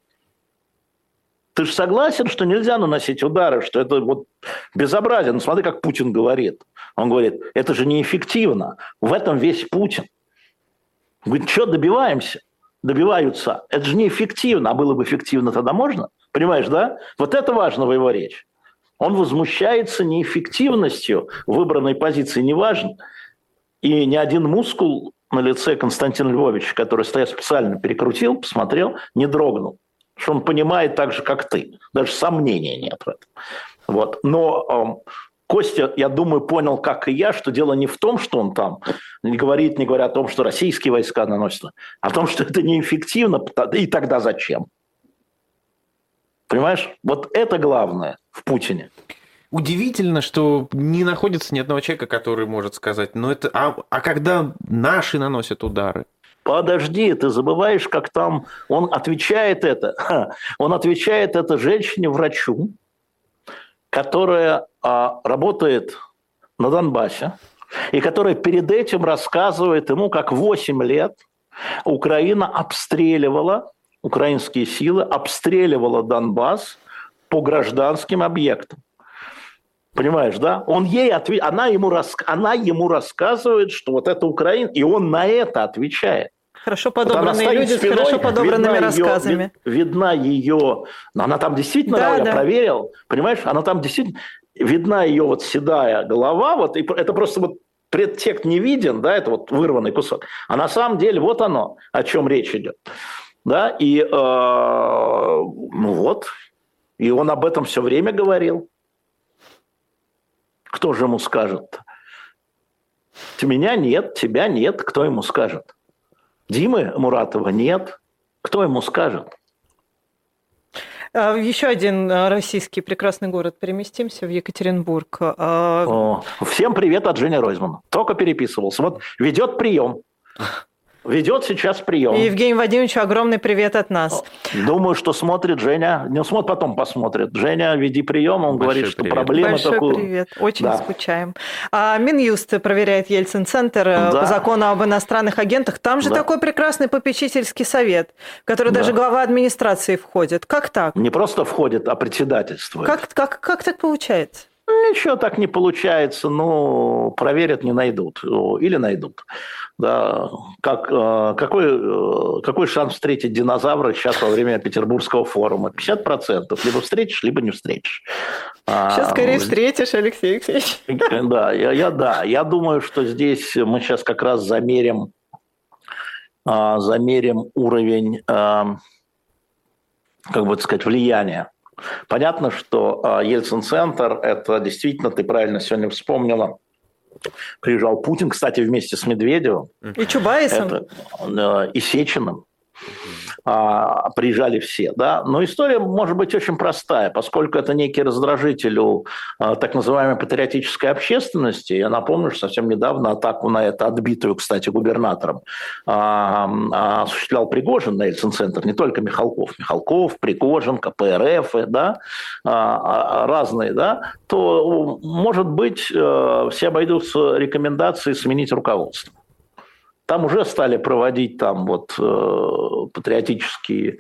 S3: Ты же согласен, что нельзя наносить удары, что это вот безобразие. Ну, смотри, как Путин говорит. Он говорит, это же неэффективно. В этом весь Путин. Говорит, что добиваемся? Добиваются. Это же неэффективно. А было бы эффективно, тогда можно? Понимаешь, да? Вот это важно в его речи. Он возмущается неэффективностью выбранной позиции, неважно. И ни один мускул на лице Константина Львовича, который стоя специально перекрутил, посмотрел, не дрогнул. Что он понимает так же, как ты. Даже сомнения нет в этом. Вот. Но Костя, я думаю, понял, как и я, что дело не в том, что он там не говорит, не говоря о том, что российские войска наносят, а о том, что это неэффективно, и тогда зачем? Понимаешь? Вот это главное в Путине.
S2: Удивительно, что не находится ни одного человека, который может сказать, ну это, а, а когда наши наносят удары?
S3: Подожди, ты забываешь, как там он отвечает это. Он отвечает это женщине-врачу, которая а, работает на Донбассе, и которая перед этим рассказывает ему, как 8 лет Украина обстреливала, украинские силы обстреливала Донбасс по гражданским объектам. Понимаешь, да? Он ей отве... она, ему рас... она ему рассказывает, что вот это Украина, и он на это отвечает.
S4: Хорошо подобранные вот люди спиной, с хорошо подобранными видна рассказами.
S3: Ее, видна ее... Она там действительно, да, я да. проверил, понимаешь, она там действительно... Видна ее вот седая голова, вот, и это просто вот предтекст не виден, да, это вот вырванный кусок. А на самом деле вот оно, о чем речь идет. Да, и э, ну вот, и он об этом все время говорил. Кто же ему скажет? Меня нет, тебя нет, кто ему скажет? Димы Муратова нет. Кто ему скажет?
S4: А, Еще один а, российский прекрасный город. Переместимся в Екатеринбург.
S3: А, О, всем привет от Жени Ройзмана. Только переписывался. Вот ведет прием ведет сейчас прием.
S4: И Евгению Вадимовичу огромный привет от нас.
S3: Думаю, что смотрит Женя. Не смотрит, потом посмотрит. Женя, веди прием. Он Большой говорит, что привет. проблема
S4: Большой
S3: такую.
S4: привет. Очень да. скучаем. А Минюст проверяет Ельцин-центр э, да. по закону об иностранных агентах. Там же да. такой прекрасный попечительский совет, в который да. даже глава администрации входит. Как так?
S3: Не просто входит, а председательствует.
S4: Как, как, как так получается?
S3: Ничего так не получается, но проверят, не найдут. Или найдут. Да, как, э, какой, э, какой шанс встретить динозавра сейчас во время Петербургского форума? 50%. Либо встретишь, либо не встретишь.
S4: Сейчас а, скорее встретишь, Алексей Алексеевич.
S3: Да, я, я, да, я думаю, что здесь мы сейчас как раз замерим, а, замерим уровень, а, как бы сказать, влияния. Понятно, что Ельцин-центр – это действительно, ты правильно сегодня вспомнила, приезжал Путин, кстати, вместе с Медведевым.
S4: И Чубайсом. Это,
S3: э, и Сечиным а, приезжали все. Да? Но история может быть очень простая, поскольку это некий раздражитель у а, так называемой патриотической общественности. Я напомню, что совсем недавно атаку на это, отбитую, кстати, губернатором, а, а, осуществлял Пригожин на Ельцин-центр, не только Михалков. Михалков, Пригожин, КПРФ, да? а, а, разные, да? то, может быть, э, все обойдутся рекомендацией сменить руководство. Там уже стали проводить там вот э, патриотические,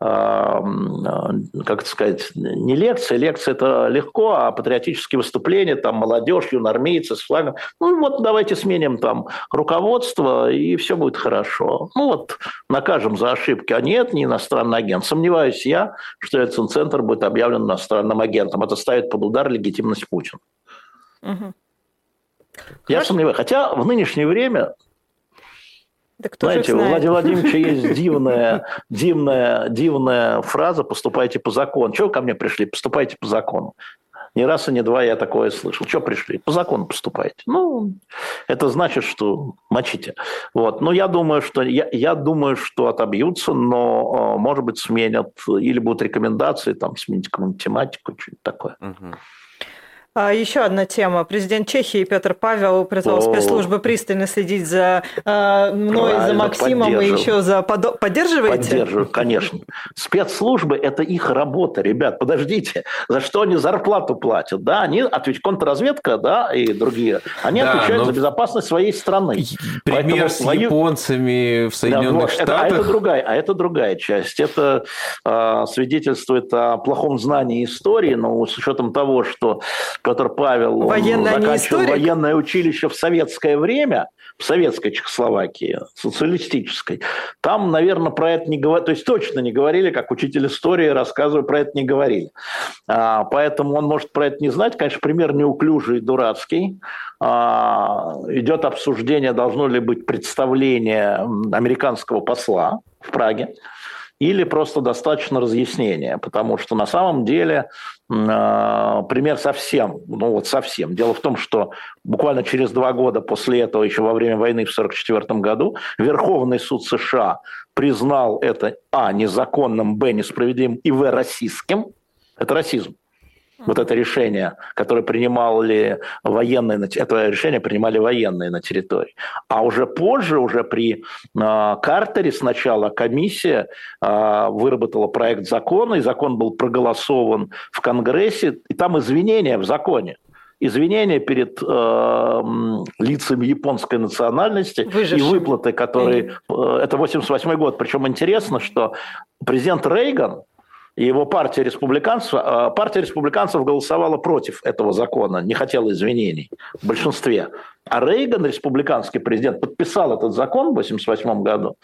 S3: э, э, как это сказать, не лекции, лекции это легко, а патриотические выступления, там молодежь, юнормейцы с флагом. Ну вот давайте сменим там руководство, и все будет хорошо. Ну вот накажем за ошибки. А нет, не иностранный агент. Сомневаюсь я, что Ельцин-центр будет объявлен иностранным агентом. Это ставит под удар легитимность Путина. Угу. Я сомневаюсь. Хотя в нынешнее время Да кто Знаете, у Владимира Владимировича есть дивная, дивная, дивная фраза «поступайте по закону». Чего вы ко мне пришли? Поступайте по закону. Ни раз и не два я такое слышал. Что пришли? По закону поступайте. Ну, это значит, что мочите. Вот. Но я думаю, что, я, я думаю, что отобьются, но, может быть, сменят или будут рекомендации, там, сменить какую-нибудь тематику, что-нибудь такое. Угу.
S4: А, еще одна тема. Президент Чехии Петр Павел призвал спецслужбы пристально следить за э, мной, за Максимом и еще за... Подо... Поддерживаете?
S3: Поддерживаю, конечно. Спецслужбы – это их работа, ребят. Подождите, за что они зарплату платят? Да, они отвечают, контрразведка, да, и другие. Они да, отвечают за безопасность своей страны.
S2: Пример Поэтому с свою... японцами в Соединенных да, Штатах.
S3: Это, а, это другая, а это другая часть. Это э, свидетельствует о плохом знании истории, но с учетом того, что Петр Павел Военное заканчивал военное училище в советское время, в советской Чехословакии, социалистической. Там, наверное, про это не говорили, то есть точно не говорили, как учитель истории рассказывает, про это не говорили. А, поэтому он может про это не знать. Конечно, пример неуклюжий, дурацкий. А, идет обсуждение, должно ли быть представление американского посла в Праге или просто достаточно разъяснения, потому что на самом деле э, пример совсем, ну вот совсем. Дело в том, что буквально через два года после этого, еще во время войны в 1944 году, Верховный суд США признал это а. незаконным, б. несправедливым и в. расистским. Это расизм вот это решение, которое принимали военные, это решение принимали военные на территории. А уже позже, уже при э, Картере сначала комиссия э, выработала проект закона, и закон был проголосован в Конгрессе, и там извинения в законе извинения перед э, лицами японской национальности Выжившим. и выплаты, которые... Э, это 88 год. Причем интересно, что президент Рейган и его партия республиканцев, а, партия республиканцев голосовала против этого закона, не хотела извинений в большинстве. А Рейган, республиканский президент, подписал этот закон в 1988 году,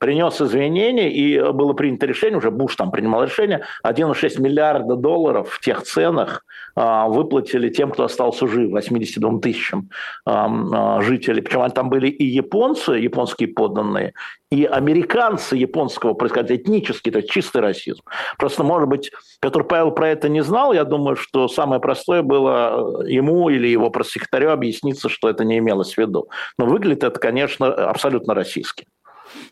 S3: принес извинения, и было принято решение, уже Буш там принимал решение, 1,6 миллиарда долларов в тех ценах а, выплатили тем, кто остался жив, 82 тысячам а, жителей. Причем там были и японцы, японские подданные, и американцы японского происхождения, этнический, это чистый расизм. Просто, может быть, Петр Павел про это не знал, я думаю, что самое простое было ему или его пресс-секретарю объясниться, что это не имелось в виду. Но выглядит это, конечно, абсолютно российски.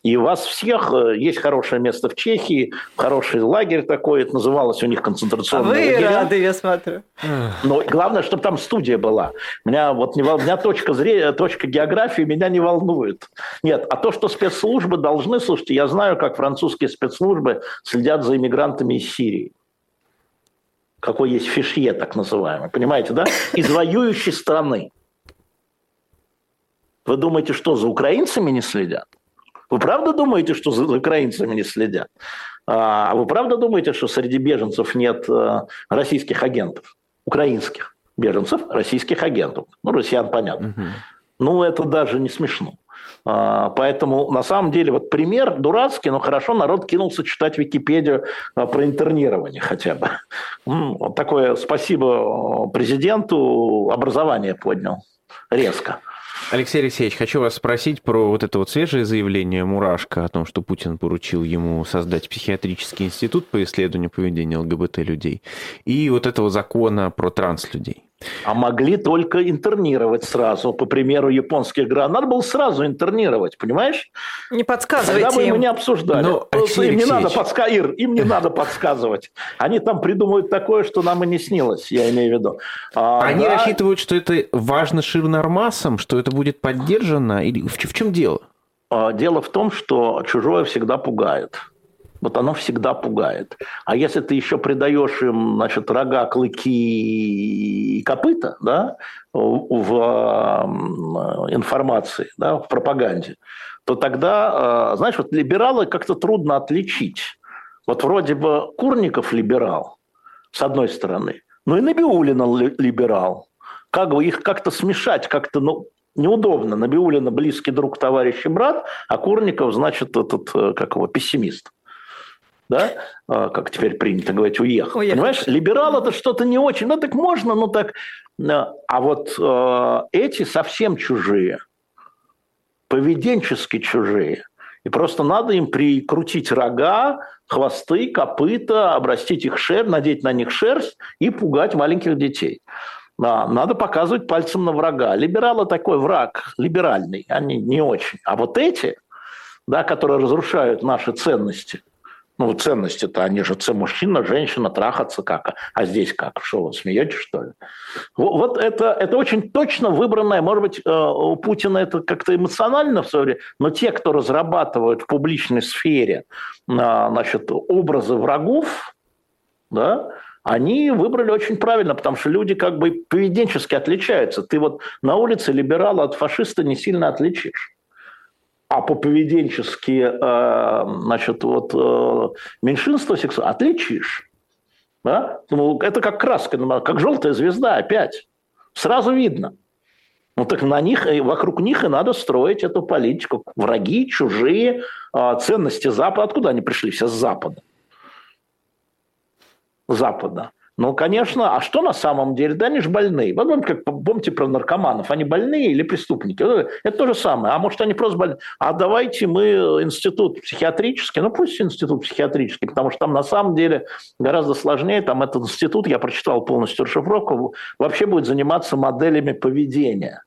S3: И у вас всех э, есть хорошее место в Чехии, хороший лагерь такой, это называлось у них концентрационный лагерь.
S4: А вы лагеря. рады, я смотрю.
S3: Но главное, чтобы там студия была. Меня вот не, меня точка зрения, точка географии меня не волнует. Нет, а то, что спецслужбы должны, слушайте, я знаю, как французские спецслужбы следят за иммигрантами из Сирии какой есть фишье, так называемый, понимаете, да? Из воюющей страны. Вы думаете, что за украинцами не следят? Вы правда думаете, что за украинцами не следят? А вы правда думаете, что среди беженцев нет э, российских агентов? Украинских беженцев, российских агентов. Ну, россиян понятно. Угу. Ну, это даже не смешно. А, поэтому на самом деле вот пример дурацкий, но хорошо народ кинулся читать Википедию а, про интернирование хотя бы. Вот такое спасибо э, президенту образование поднял резко.
S2: Алексей Алексеевич, хочу вас спросить про вот это вот свежее заявление Мурашко о том, что Путин поручил ему создать психиатрический институт по исследованию поведения ЛГБТ-людей и вот этого закона про транс-людей.
S3: А могли только интернировать сразу, по примеру японских гранат. Надо было сразу интернировать, понимаешь?
S4: Не подсказывайте
S3: Тогда бы мы не обсуждали. Но, ну, им не надо подсказывать, Ир, им не надо подсказывать. Они там придумывают такое, что нам и не снилось, я имею в виду.
S2: А, Они да... рассчитывают, что это важно ширнормасам, что это будет поддержано? Или в, в чем дело?
S3: А, дело в том, что чужое всегда пугает. Вот оно всегда пугает. А если ты еще придаешь им значит, рога, клыки и копыта да, в информации, да, в пропаганде, то тогда, а, знаешь, вот либералы как-то трудно отличить. Вот вроде бы Курников либерал, с одной стороны, но и Набиулина либерал. Как бы их как-то смешать, как-то, ну, неудобно. Набиулина близкий друг, товарищ и брат, а Курников, значит, этот, э, как его, пессимист да, а, как теперь принято говорить, уехал. уехал. Понимаешь, либерал это что-то не очень, ну так можно, ну так. А вот э, эти совсем чужие. поведенчески чужие. И просто надо им прикрутить рога, хвосты, копыта, обрастить их шерсть, надеть на них шерсть и пугать маленьких детей. Да, надо показывать пальцем на врага. Либералы такой враг, либеральный, они не очень. А вот эти, да, которые разрушают наши ценности, ну, ценности-то, они же мужчина, женщина, трахаться как. А здесь как? Что, вы смеетесь, что ли? Вот это, это очень точно выбранное. Может быть, э, у Путина это как-то эмоционально в свое время, но те, кто разрабатывают в публичной сфере значит, образы врагов, да, они выбрали очень правильно, потому что люди как бы поведенчески отличаются. Ты вот на улице либерала от фашиста не сильно отличишь. А по поведенчески, э, значит, вот э, меньшинство сексуальное отличишь. Да? Ну, это как краска, как желтая звезда опять. Сразу видно. Ну так на них, вокруг них и надо строить эту политику. Враги, чужие, э, ценности Запада. Откуда они пришли все с Запада? Запада. Ну, конечно, а что на самом деле? Да они же больные. Вот как помните про наркоманов, они больные или преступники? Это то же самое. А может, они просто больные? А давайте мы институт психиатрический, ну пусть институт психиатрический, потому что там на самом деле гораздо сложнее. Там этот институт, я прочитал полностью расшифровку, вообще будет заниматься моделями поведения.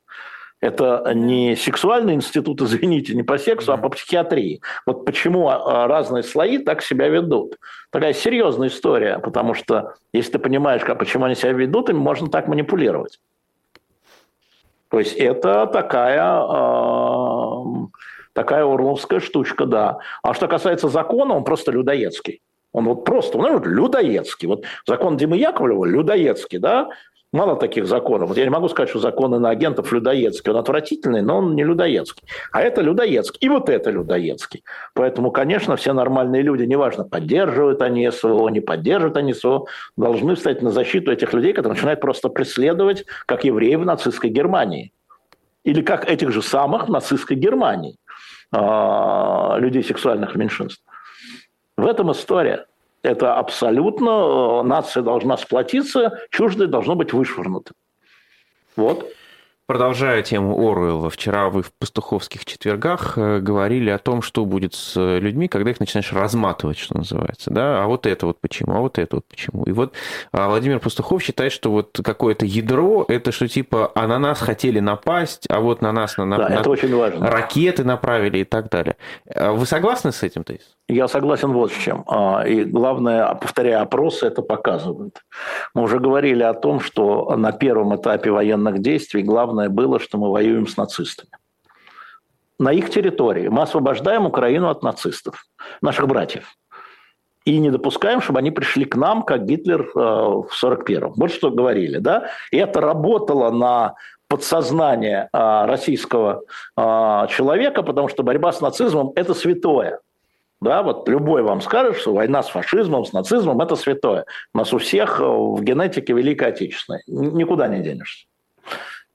S3: Это не сексуальный институт, извините, не по сексу, а по психиатрии. Вот почему а, разные слои так себя ведут. Такая серьезная история, потому что если ты понимаешь, как, почему они себя ведут, им можно так манипулировать. То есть это такая, э, такая урловская штучка, да. А что касается закона, он просто людоедский. Он вот просто, он людоедский. Вот закон Димы Яковлева людоедский, да, Мало таких законов. Вот я не могу сказать, что законы на агентов людоедский. Он отвратительный, но он не людоедский. А это людоедский. И вот это людоедский. Поэтому, конечно, все нормальные люди, неважно, поддерживают они СВО, не поддерживают они СВО, должны встать на защиту этих людей, которые начинают просто преследовать, как евреи в нацистской Германии. Или как этих же самых в нацистской Германии а, людей сексуальных меньшинств. В этом история. Это абсолютно, э, нация должна сплотиться, чуждое должно быть вышвырнуто. Вот.
S2: Продолжая тему Оруэлла, вчера вы в пастуховских четвергах э, говорили о том, что будет с людьми, когда их начинаешь разматывать, что называется, да, а вот это вот почему, а вот это вот почему. И вот а, Владимир Пастухов считает, что вот какое-то ядро, это что типа, а на нас хотели напасть, а вот на нас на,
S3: да, на, это очень важно.
S2: ракеты направили и так далее. А вы согласны с этим, Таис?
S3: Я согласен вот с чем. А, и главное, повторяя опросы, это показывают. Мы уже говорили о том, что на первом этапе военных действий главное было, что мы воюем с нацистами. На их территории мы освобождаем Украину от нацистов, наших братьев. И не допускаем, чтобы они пришли к нам, как Гитлер э, в 41-м. Вот что говорили, да? И это работало на подсознание э, российского э, человека, потому что борьба с нацизмом – это святое. Да, вот любой вам скажет, что война с фашизмом, с нацизмом – это святое. У нас у всех э, в генетике Великой Отечественной. Никуда не денешься.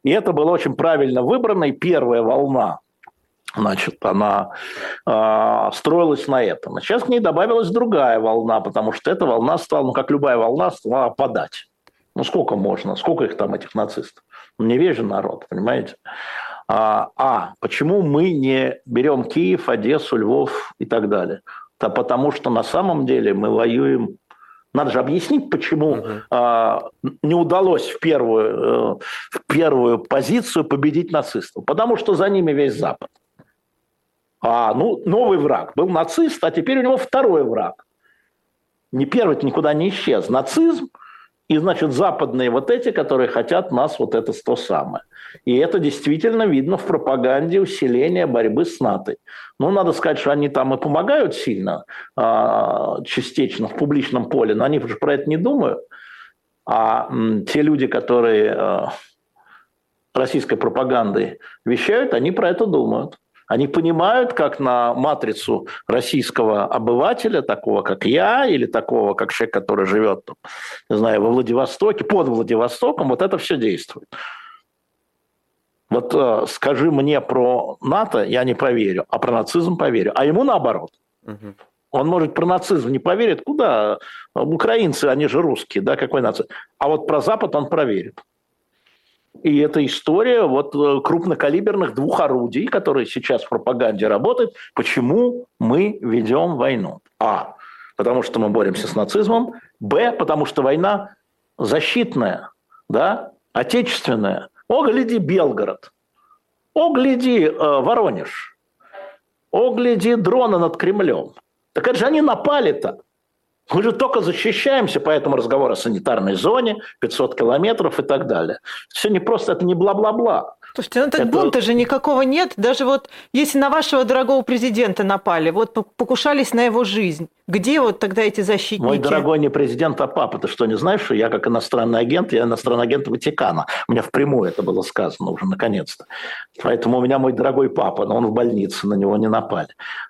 S3: И это было очень правильно выбрано. И первая волна, значит, она э, строилась на этом. А сейчас к ней добавилась другая волна, потому что эта волна стала, ну, как любая волна, стала опадать. Ну, сколько можно? Сколько их там, этих нацистов? Ну, невежен народ, понимаете? А, а почему мы не берем Киев, Одессу, Львов и так далее? Да потому что на самом деле мы воюем надо же объяснить, почему угу. а, не удалось в первую, э, в первую позицию победить нацистов. Потому что за ними весь Запад. А, ну, новый враг был нацист, а теперь у него второй враг. Не первый никуда не исчез. Нацизм – и, значит, западные вот эти, которые хотят нас вот это то самое. И это действительно видно в пропаганде усиления борьбы с НАТО. Ну, надо сказать, что они там и помогают сильно, а, частично в публичном поле, но они же про это не думают. А те люди, которые а, российской пропагандой вещают, они про это думают. Они понимают, как на матрицу российского обывателя, такого как я, или такого как человек, который живет, там, не знаю, во Владивостоке, под Владивостоком, вот это все действует. Вот э, скажи мне про НАТО, я не поверю, а про нацизм поверю. А ему наоборот. Угу. Он, может, про нацизм не поверит. Куда? Украинцы, они же русские, да, какой нацизм? А вот про Запад он проверит. И это история вот э, крупнокалиберных двух орудий, которые сейчас в пропаганде работают. Почему мы ведем войну? А. Потому что мы боремся с нацизмом. Б. Потому что война защитная, да, отечественная. О, гляди, Белгород. О, гляди, э, Воронеж. О, гляди, дроны над Кремлем. Так это же они напали-то. Мы же только защищаемся, поэтому разговор о санитарной зоне, 500 километров и так далее. Все не просто, это не бла-бла-бла.
S4: Слушайте, ну так это... бунта же никакого нет. Даже вот если на вашего дорогого президента напали, вот покушались на его жизнь, где вот тогда эти защитники?
S3: Мой дорогой не президент, а папа. Ты что, не знаешь, что я как иностранный агент, я иностранный агент Ватикана. У меня впрямую это было сказано уже наконец-то. Поэтому у меня мой дорогой папа, но он в больнице, на него не напали.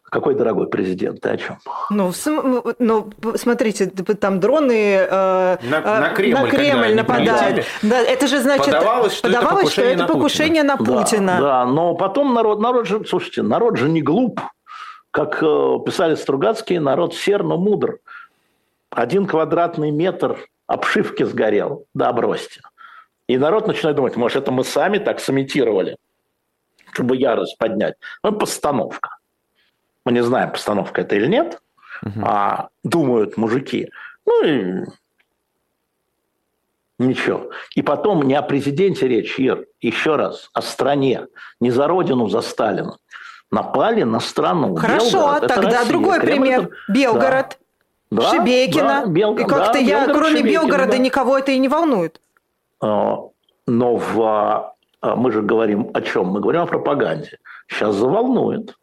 S3: Какой дорогой президент? Ты о чем?
S4: Ну, ну, ну смотрите, там дроны э,
S2: на, э, на Кремль,
S4: на Кремль нападают. Да, это же значит, подавалось, что подавалось, это покушение, что это на, покушение Путина. на Путина.
S3: Да, да, но потом народ, народ же, слушайте, народ же не глуп, как э, писали Стругацкие, народ сер, но мудр. Один квадратный метр обшивки сгорел, да, бросьте. И народ начинает думать, может, это мы сами так сымитировали, чтобы ярость поднять. Ну, постановка мы не знаем, постановка это или нет, угу. а думают мужики. Ну и ничего. И потом не о президенте речь, Ир, еще раз, о стране. Не за родину, за Сталина. Напали на страну.
S4: Хорошо, Белгород, а тогда Россия. другой Кремль пример. Это... Белгород, да. Шебекина. Да, Бел... И как-то да, я, Белгород, кроме Шебекина, Белгорода, да. никого это и не волнует.
S3: А, но в... А, мы же говорим о чем? Мы говорим о пропаганде. Сейчас заволнует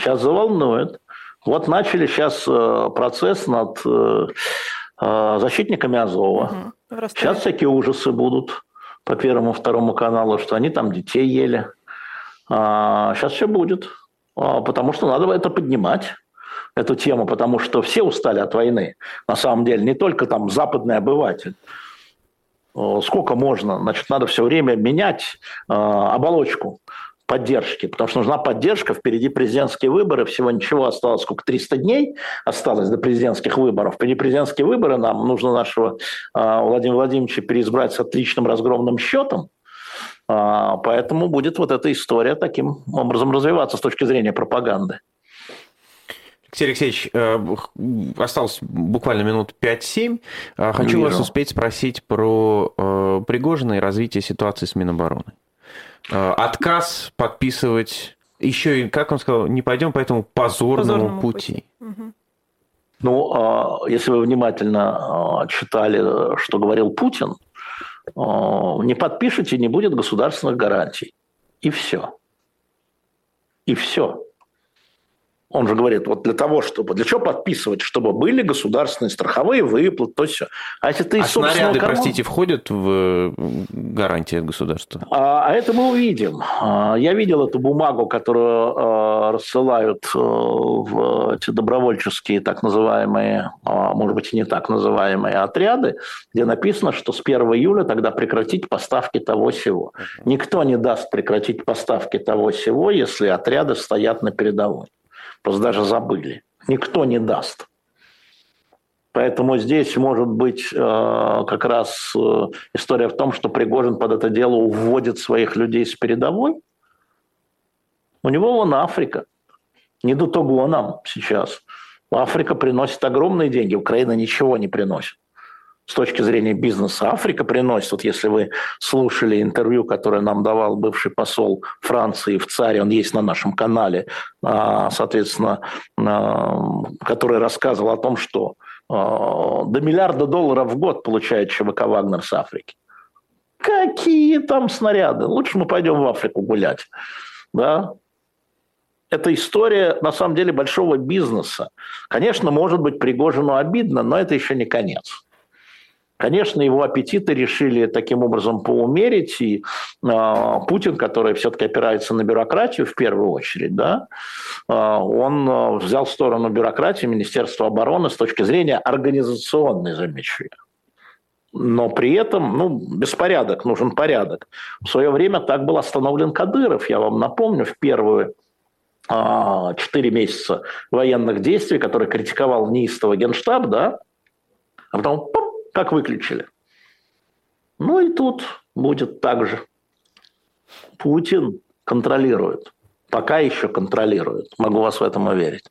S3: сейчас заволнует. Вот начали сейчас э, процесс над э, э, защитниками Азова. Угу. Сейчас всякие ужасы будут по Первому, Второму каналу, что они там детей ели. Сейчас а, все будет. А, потому что надо это поднимать эту тему, потому что все устали от войны. На самом деле, не только там западный обыватель. Сколько можно? Значит, надо все время менять оболочку поддержки, потому что нужна поддержка, впереди президентские выборы, всего ничего осталось, сколько, 300 дней осталось до президентских выборов. Впереди президентские выборы, нам нужно нашего э, Владимира Владимировича переизбрать с отличным разгромным счетом, э, поэтому будет вот эта история таким образом развиваться с точки зрения пропаганды.
S2: Алексей Алексеевич, э, осталось буквально минут 5-7. Э, хочу Вижу. вас успеть спросить про э, Пригожина и развитие ситуации с Минобороны. Э, отказ подписывать еще и, как он сказал, не пойдем по этому позорному, позорному пути. пути.
S3: Ну, а, если вы внимательно а, читали, что говорил Путин, а, не подпишите, не будет государственных гарантий. И все. И все. Он же говорит, вот для того, чтобы... Для чего подписывать? Чтобы были государственные страховые выплаты, то все.
S2: А если ты а снаряды, кармана... простите, входят в гарантии государства?
S3: А, а это мы увидим. А, я видел эту бумагу, которую а, рассылают э, в эти добровольческие так называемые, может быть, и не так называемые отряды, где написано, что с 1 июля тогда прекратить поставки того всего. Никто не даст прекратить поставки того всего, если отряды стоят на передовой. Просто даже забыли. Никто не даст. Поэтому здесь может быть э, как раз э, история в том, что Пригожин под это дело уводит своих людей с передовой. У него вон Африка. Не до того нам сейчас. Африка приносит огромные деньги, Украина ничего не приносит с точки зрения бизнеса Африка приносит. Вот если вы слушали интервью, которое нам давал бывший посол Франции в ЦАРе, он есть на нашем канале, а, соответственно, а, который рассказывал о том, что а, до миллиарда долларов в год получает ЧВК «Вагнер» с Африки. Какие там снаряды? Лучше мы пойдем в Африку гулять. Да? это история, на самом деле, большого бизнеса. Конечно, может быть, Пригожину обидно, но это еще не конец. Конечно, его аппетиты решили таким образом поумерить, и э, Путин, который все-таки опирается на бюрократию в первую очередь, да, э, он взял в сторону бюрократии Министерства обороны с точки зрения организационной, замечу Но при этом, ну, беспорядок, нужен порядок. В свое время так был остановлен Кадыров, я вам напомню, в первую четыре месяца военных действий, который критиковал неистово генштаб, да, а потом как выключили. Ну и тут будет так же. Путин контролирует. Пока еще контролирует. Могу вас в этом уверить.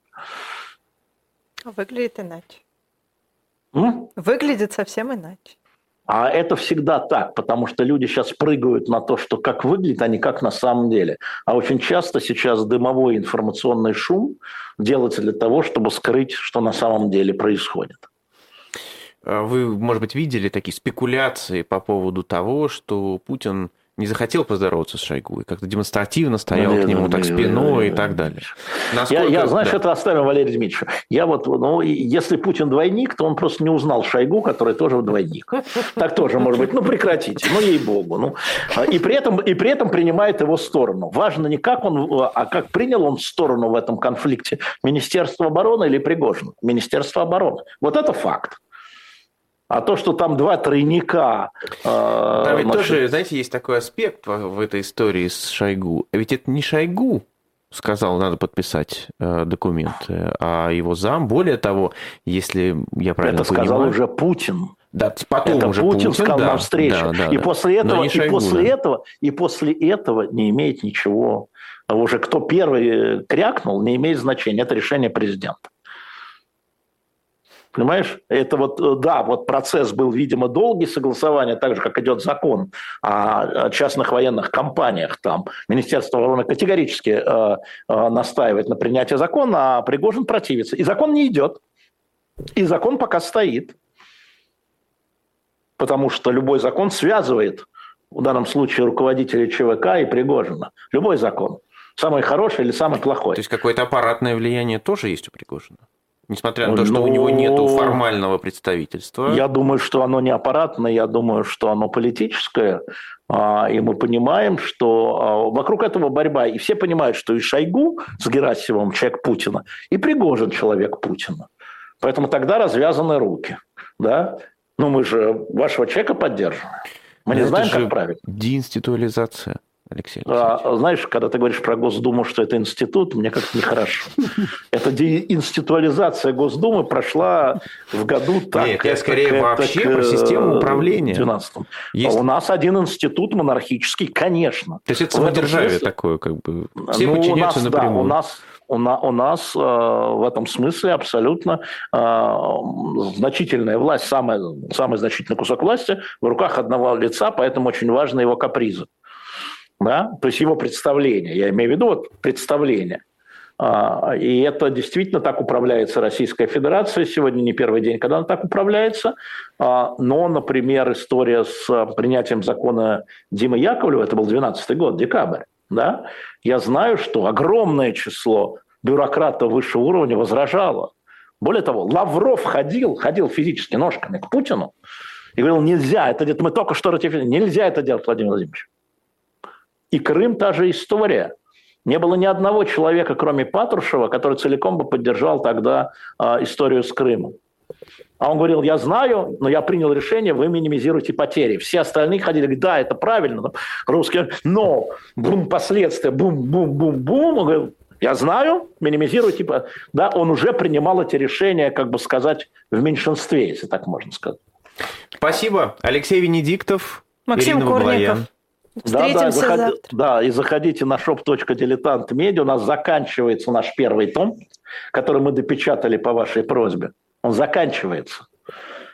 S4: Выглядит иначе. М? Выглядит совсем иначе.
S3: А это всегда так, потому что люди сейчас прыгают на то, что как выглядит, а не как на самом деле. А очень часто сейчас дымовой информационный шум делается для того, чтобы скрыть, что на самом деле происходит.
S2: А вы, может быть, видели такие спекуляции по поводу того, что Путин не захотел поздороваться с Шойгу и как-то демонстративно стоял ну, к нему так спиной и так далее.
S3: Насколько... Я, я, знаешь, да. это оставим Валерию Дмитриевичу. Я вот, ну, если Путин двойник, то он просто не узнал Шойгу, который тоже двойник. Так тоже может быть. Ну, прекратите, ну, ей-богу. Ну. И, при этом, и при этом принимает его сторону. Важно не как он, а как принял он сторону в этом конфликте. Министерство обороны или Пригожин? Министерство обороны. Вот это факт. А то, что там два тройника...
S2: Э, там ведь значит... тоже, знаете, есть такой аспект в этой истории с Шойгу. Ведь это не Шойгу сказал, надо подписать э, документы, а его зам. Более того, если я правильно
S3: это понимаю... Это сказал уже Путин.
S2: Да, потом это
S3: уже Путин, Путин сказал да, на встрече. Да, да, и, да. После этого, и, Шойгу, после да. этого, и после этого не имеет ничего. Уже кто первый крякнул, не имеет значения. Это решение президента. Понимаешь? Это вот, э, да, вот процесс был, видимо, долгий согласование, так же, как идет закон о частных военных компаниях. Там Министерство обороны категорически э, э, настаивает на принятии закона, а Пригожин противится. И закон не идет. И закон пока стоит. Потому что любой закон связывает, в данном случае, руководителя ЧВК и Пригожина. Любой закон. Самый хороший или самый плохой.
S2: То есть какое-то аппаратное влияние тоже есть у Пригожина? Несмотря на то, что Но... у него нет формального представительства.
S3: Я думаю, что оно не аппаратное, я думаю, что оно политическое. А, и мы понимаем, что а, вокруг этого борьба. И все понимают, что и Шойгу с Герасимовым человек Путина, и Пригожин человек Путина. Поэтому тогда развязаны руки. Да? Ну, мы же вашего человека поддерживаем. Мы не знаем, как правильно.
S2: Деинституализация. Алексей
S3: А, знаешь, когда ты говоришь про Госдуму, что это институт, мне как-то нехорошо. Эта деинституализация Госдумы прошла в году так.
S2: Нет, я скорее вообще про систему управления. В 12
S3: Есть... У нас один институт монархический, конечно.
S2: То есть это самодержавие такое, как бы. Все ну, подчиняются напрямую.
S3: Да, у нас у, на, у нас э, в этом смысле абсолютно э, значительная власть, самый, самый значительный кусок власти в руках одного лица, поэтому очень важны его капризы да, то есть его представление, я имею в виду вот представление. А, и это действительно так управляется Российская Федерация. Сегодня не первый день, когда она так управляется. А, но, например, история с принятием закона Димы Яковлева, это был 12 год, декабрь. Да? Я знаю, что огромное число бюрократов высшего уровня возражало. Более того, Лавров ходил, ходил физически ножками к Путину и говорил, нельзя, это мы только что ратифицировали, нельзя это делать, Владимир Владимирович. И Крым та же история. Не было ни одного человека, кроме Патрушева, который целиком бы поддержал тогда э, историю с Крымом. А он говорил, я знаю, но я принял решение, вы минимизируете потери. Все остальные ходили, говорят, да, это правильно, русские, но бум, последствия, бум-бум-бум-бум. Он говорил, я знаю, минимизирую, типа, да, он уже принимал эти решения, как бы сказать, в меньшинстве, если так можно сказать.
S2: Спасибо. Алексей Венедиктов,
S4: Максим Ирина Корников. Баблоян.
S3: Да, да, заходи, да, и заходите на shop.diletant.media. У нас заканчивается наш первый том, который мы допечатали по вашей просьбе. Он заканчивается.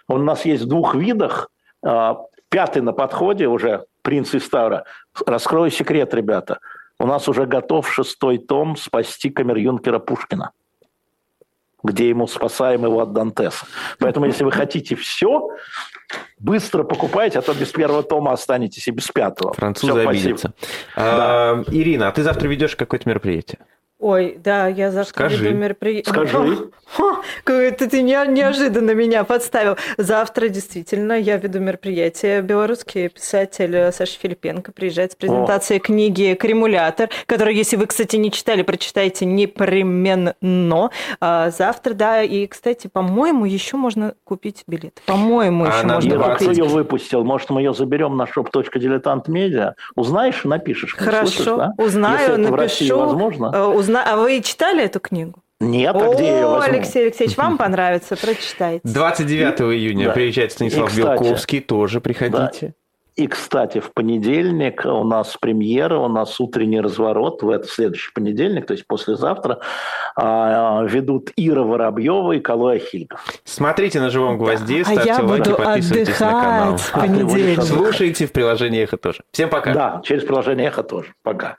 S3: Он у нас есть в двух видах. А, пятый на подходе уже «Принц из Ставра». Раскрою секрет, ребята. У нас уже готов шестой том «Спасти камер-юнкера Пушкина» где ему спасаем его от Дантеса. Поэтому, если вы хотите все, быстро покупайте, а то без первого тома останетесь и без пятого.
S2: Французы все, обидятся. А, да. Ирина, а ты завтра ведешь какое-то мероприятие?
S4: Ой, да, я завтра
S2: Скажи.
S4: веду мероприятие.
S3: Скажи.
S4: Ты неожиданно меня подставил. Завтра действительно я веду мероприятие. Белорусский писатель Саша Филипенко приезжает с презентацией О. книги «Кремулятор», которую, если вы, кстати, не читали, прочитайте непременно. А завтра, да, и, кстати, по-моему, еще можно купить билет. По-моему, еще Она можно купить.
S3: ее выпустил? Может, мы ее заберем на shop.diletant.media? Узнаешь, напишешь?
S4: Хорошо, слышишь, да? узнаю, Если напишу. Возможно? Э, Узна... А вы читали эту книгу?
S3: Нет, а где я ее возьму?
S4: Алексей Алексеевич, вам понравится, прочитайте.
S2: 29 июня да. приезжает Станислав и, кстати, Белковский, тоже приходите.
S3: И, кстати, в понедельник у нас премьера, у нас утренний разворот в этот следующий понедельник, то есть послезавтра, а, ведут Ира Воробьева и Калой Ахильгов.
S2: Смотрите на «Живом гвозде», а ставьте а лайки, подписывайтесь на канал. В понедельник. Слушайте в приложении «Эхо» тоже. Всем пока.
S3: Да, через приложение «Эхо» тоже. Пока.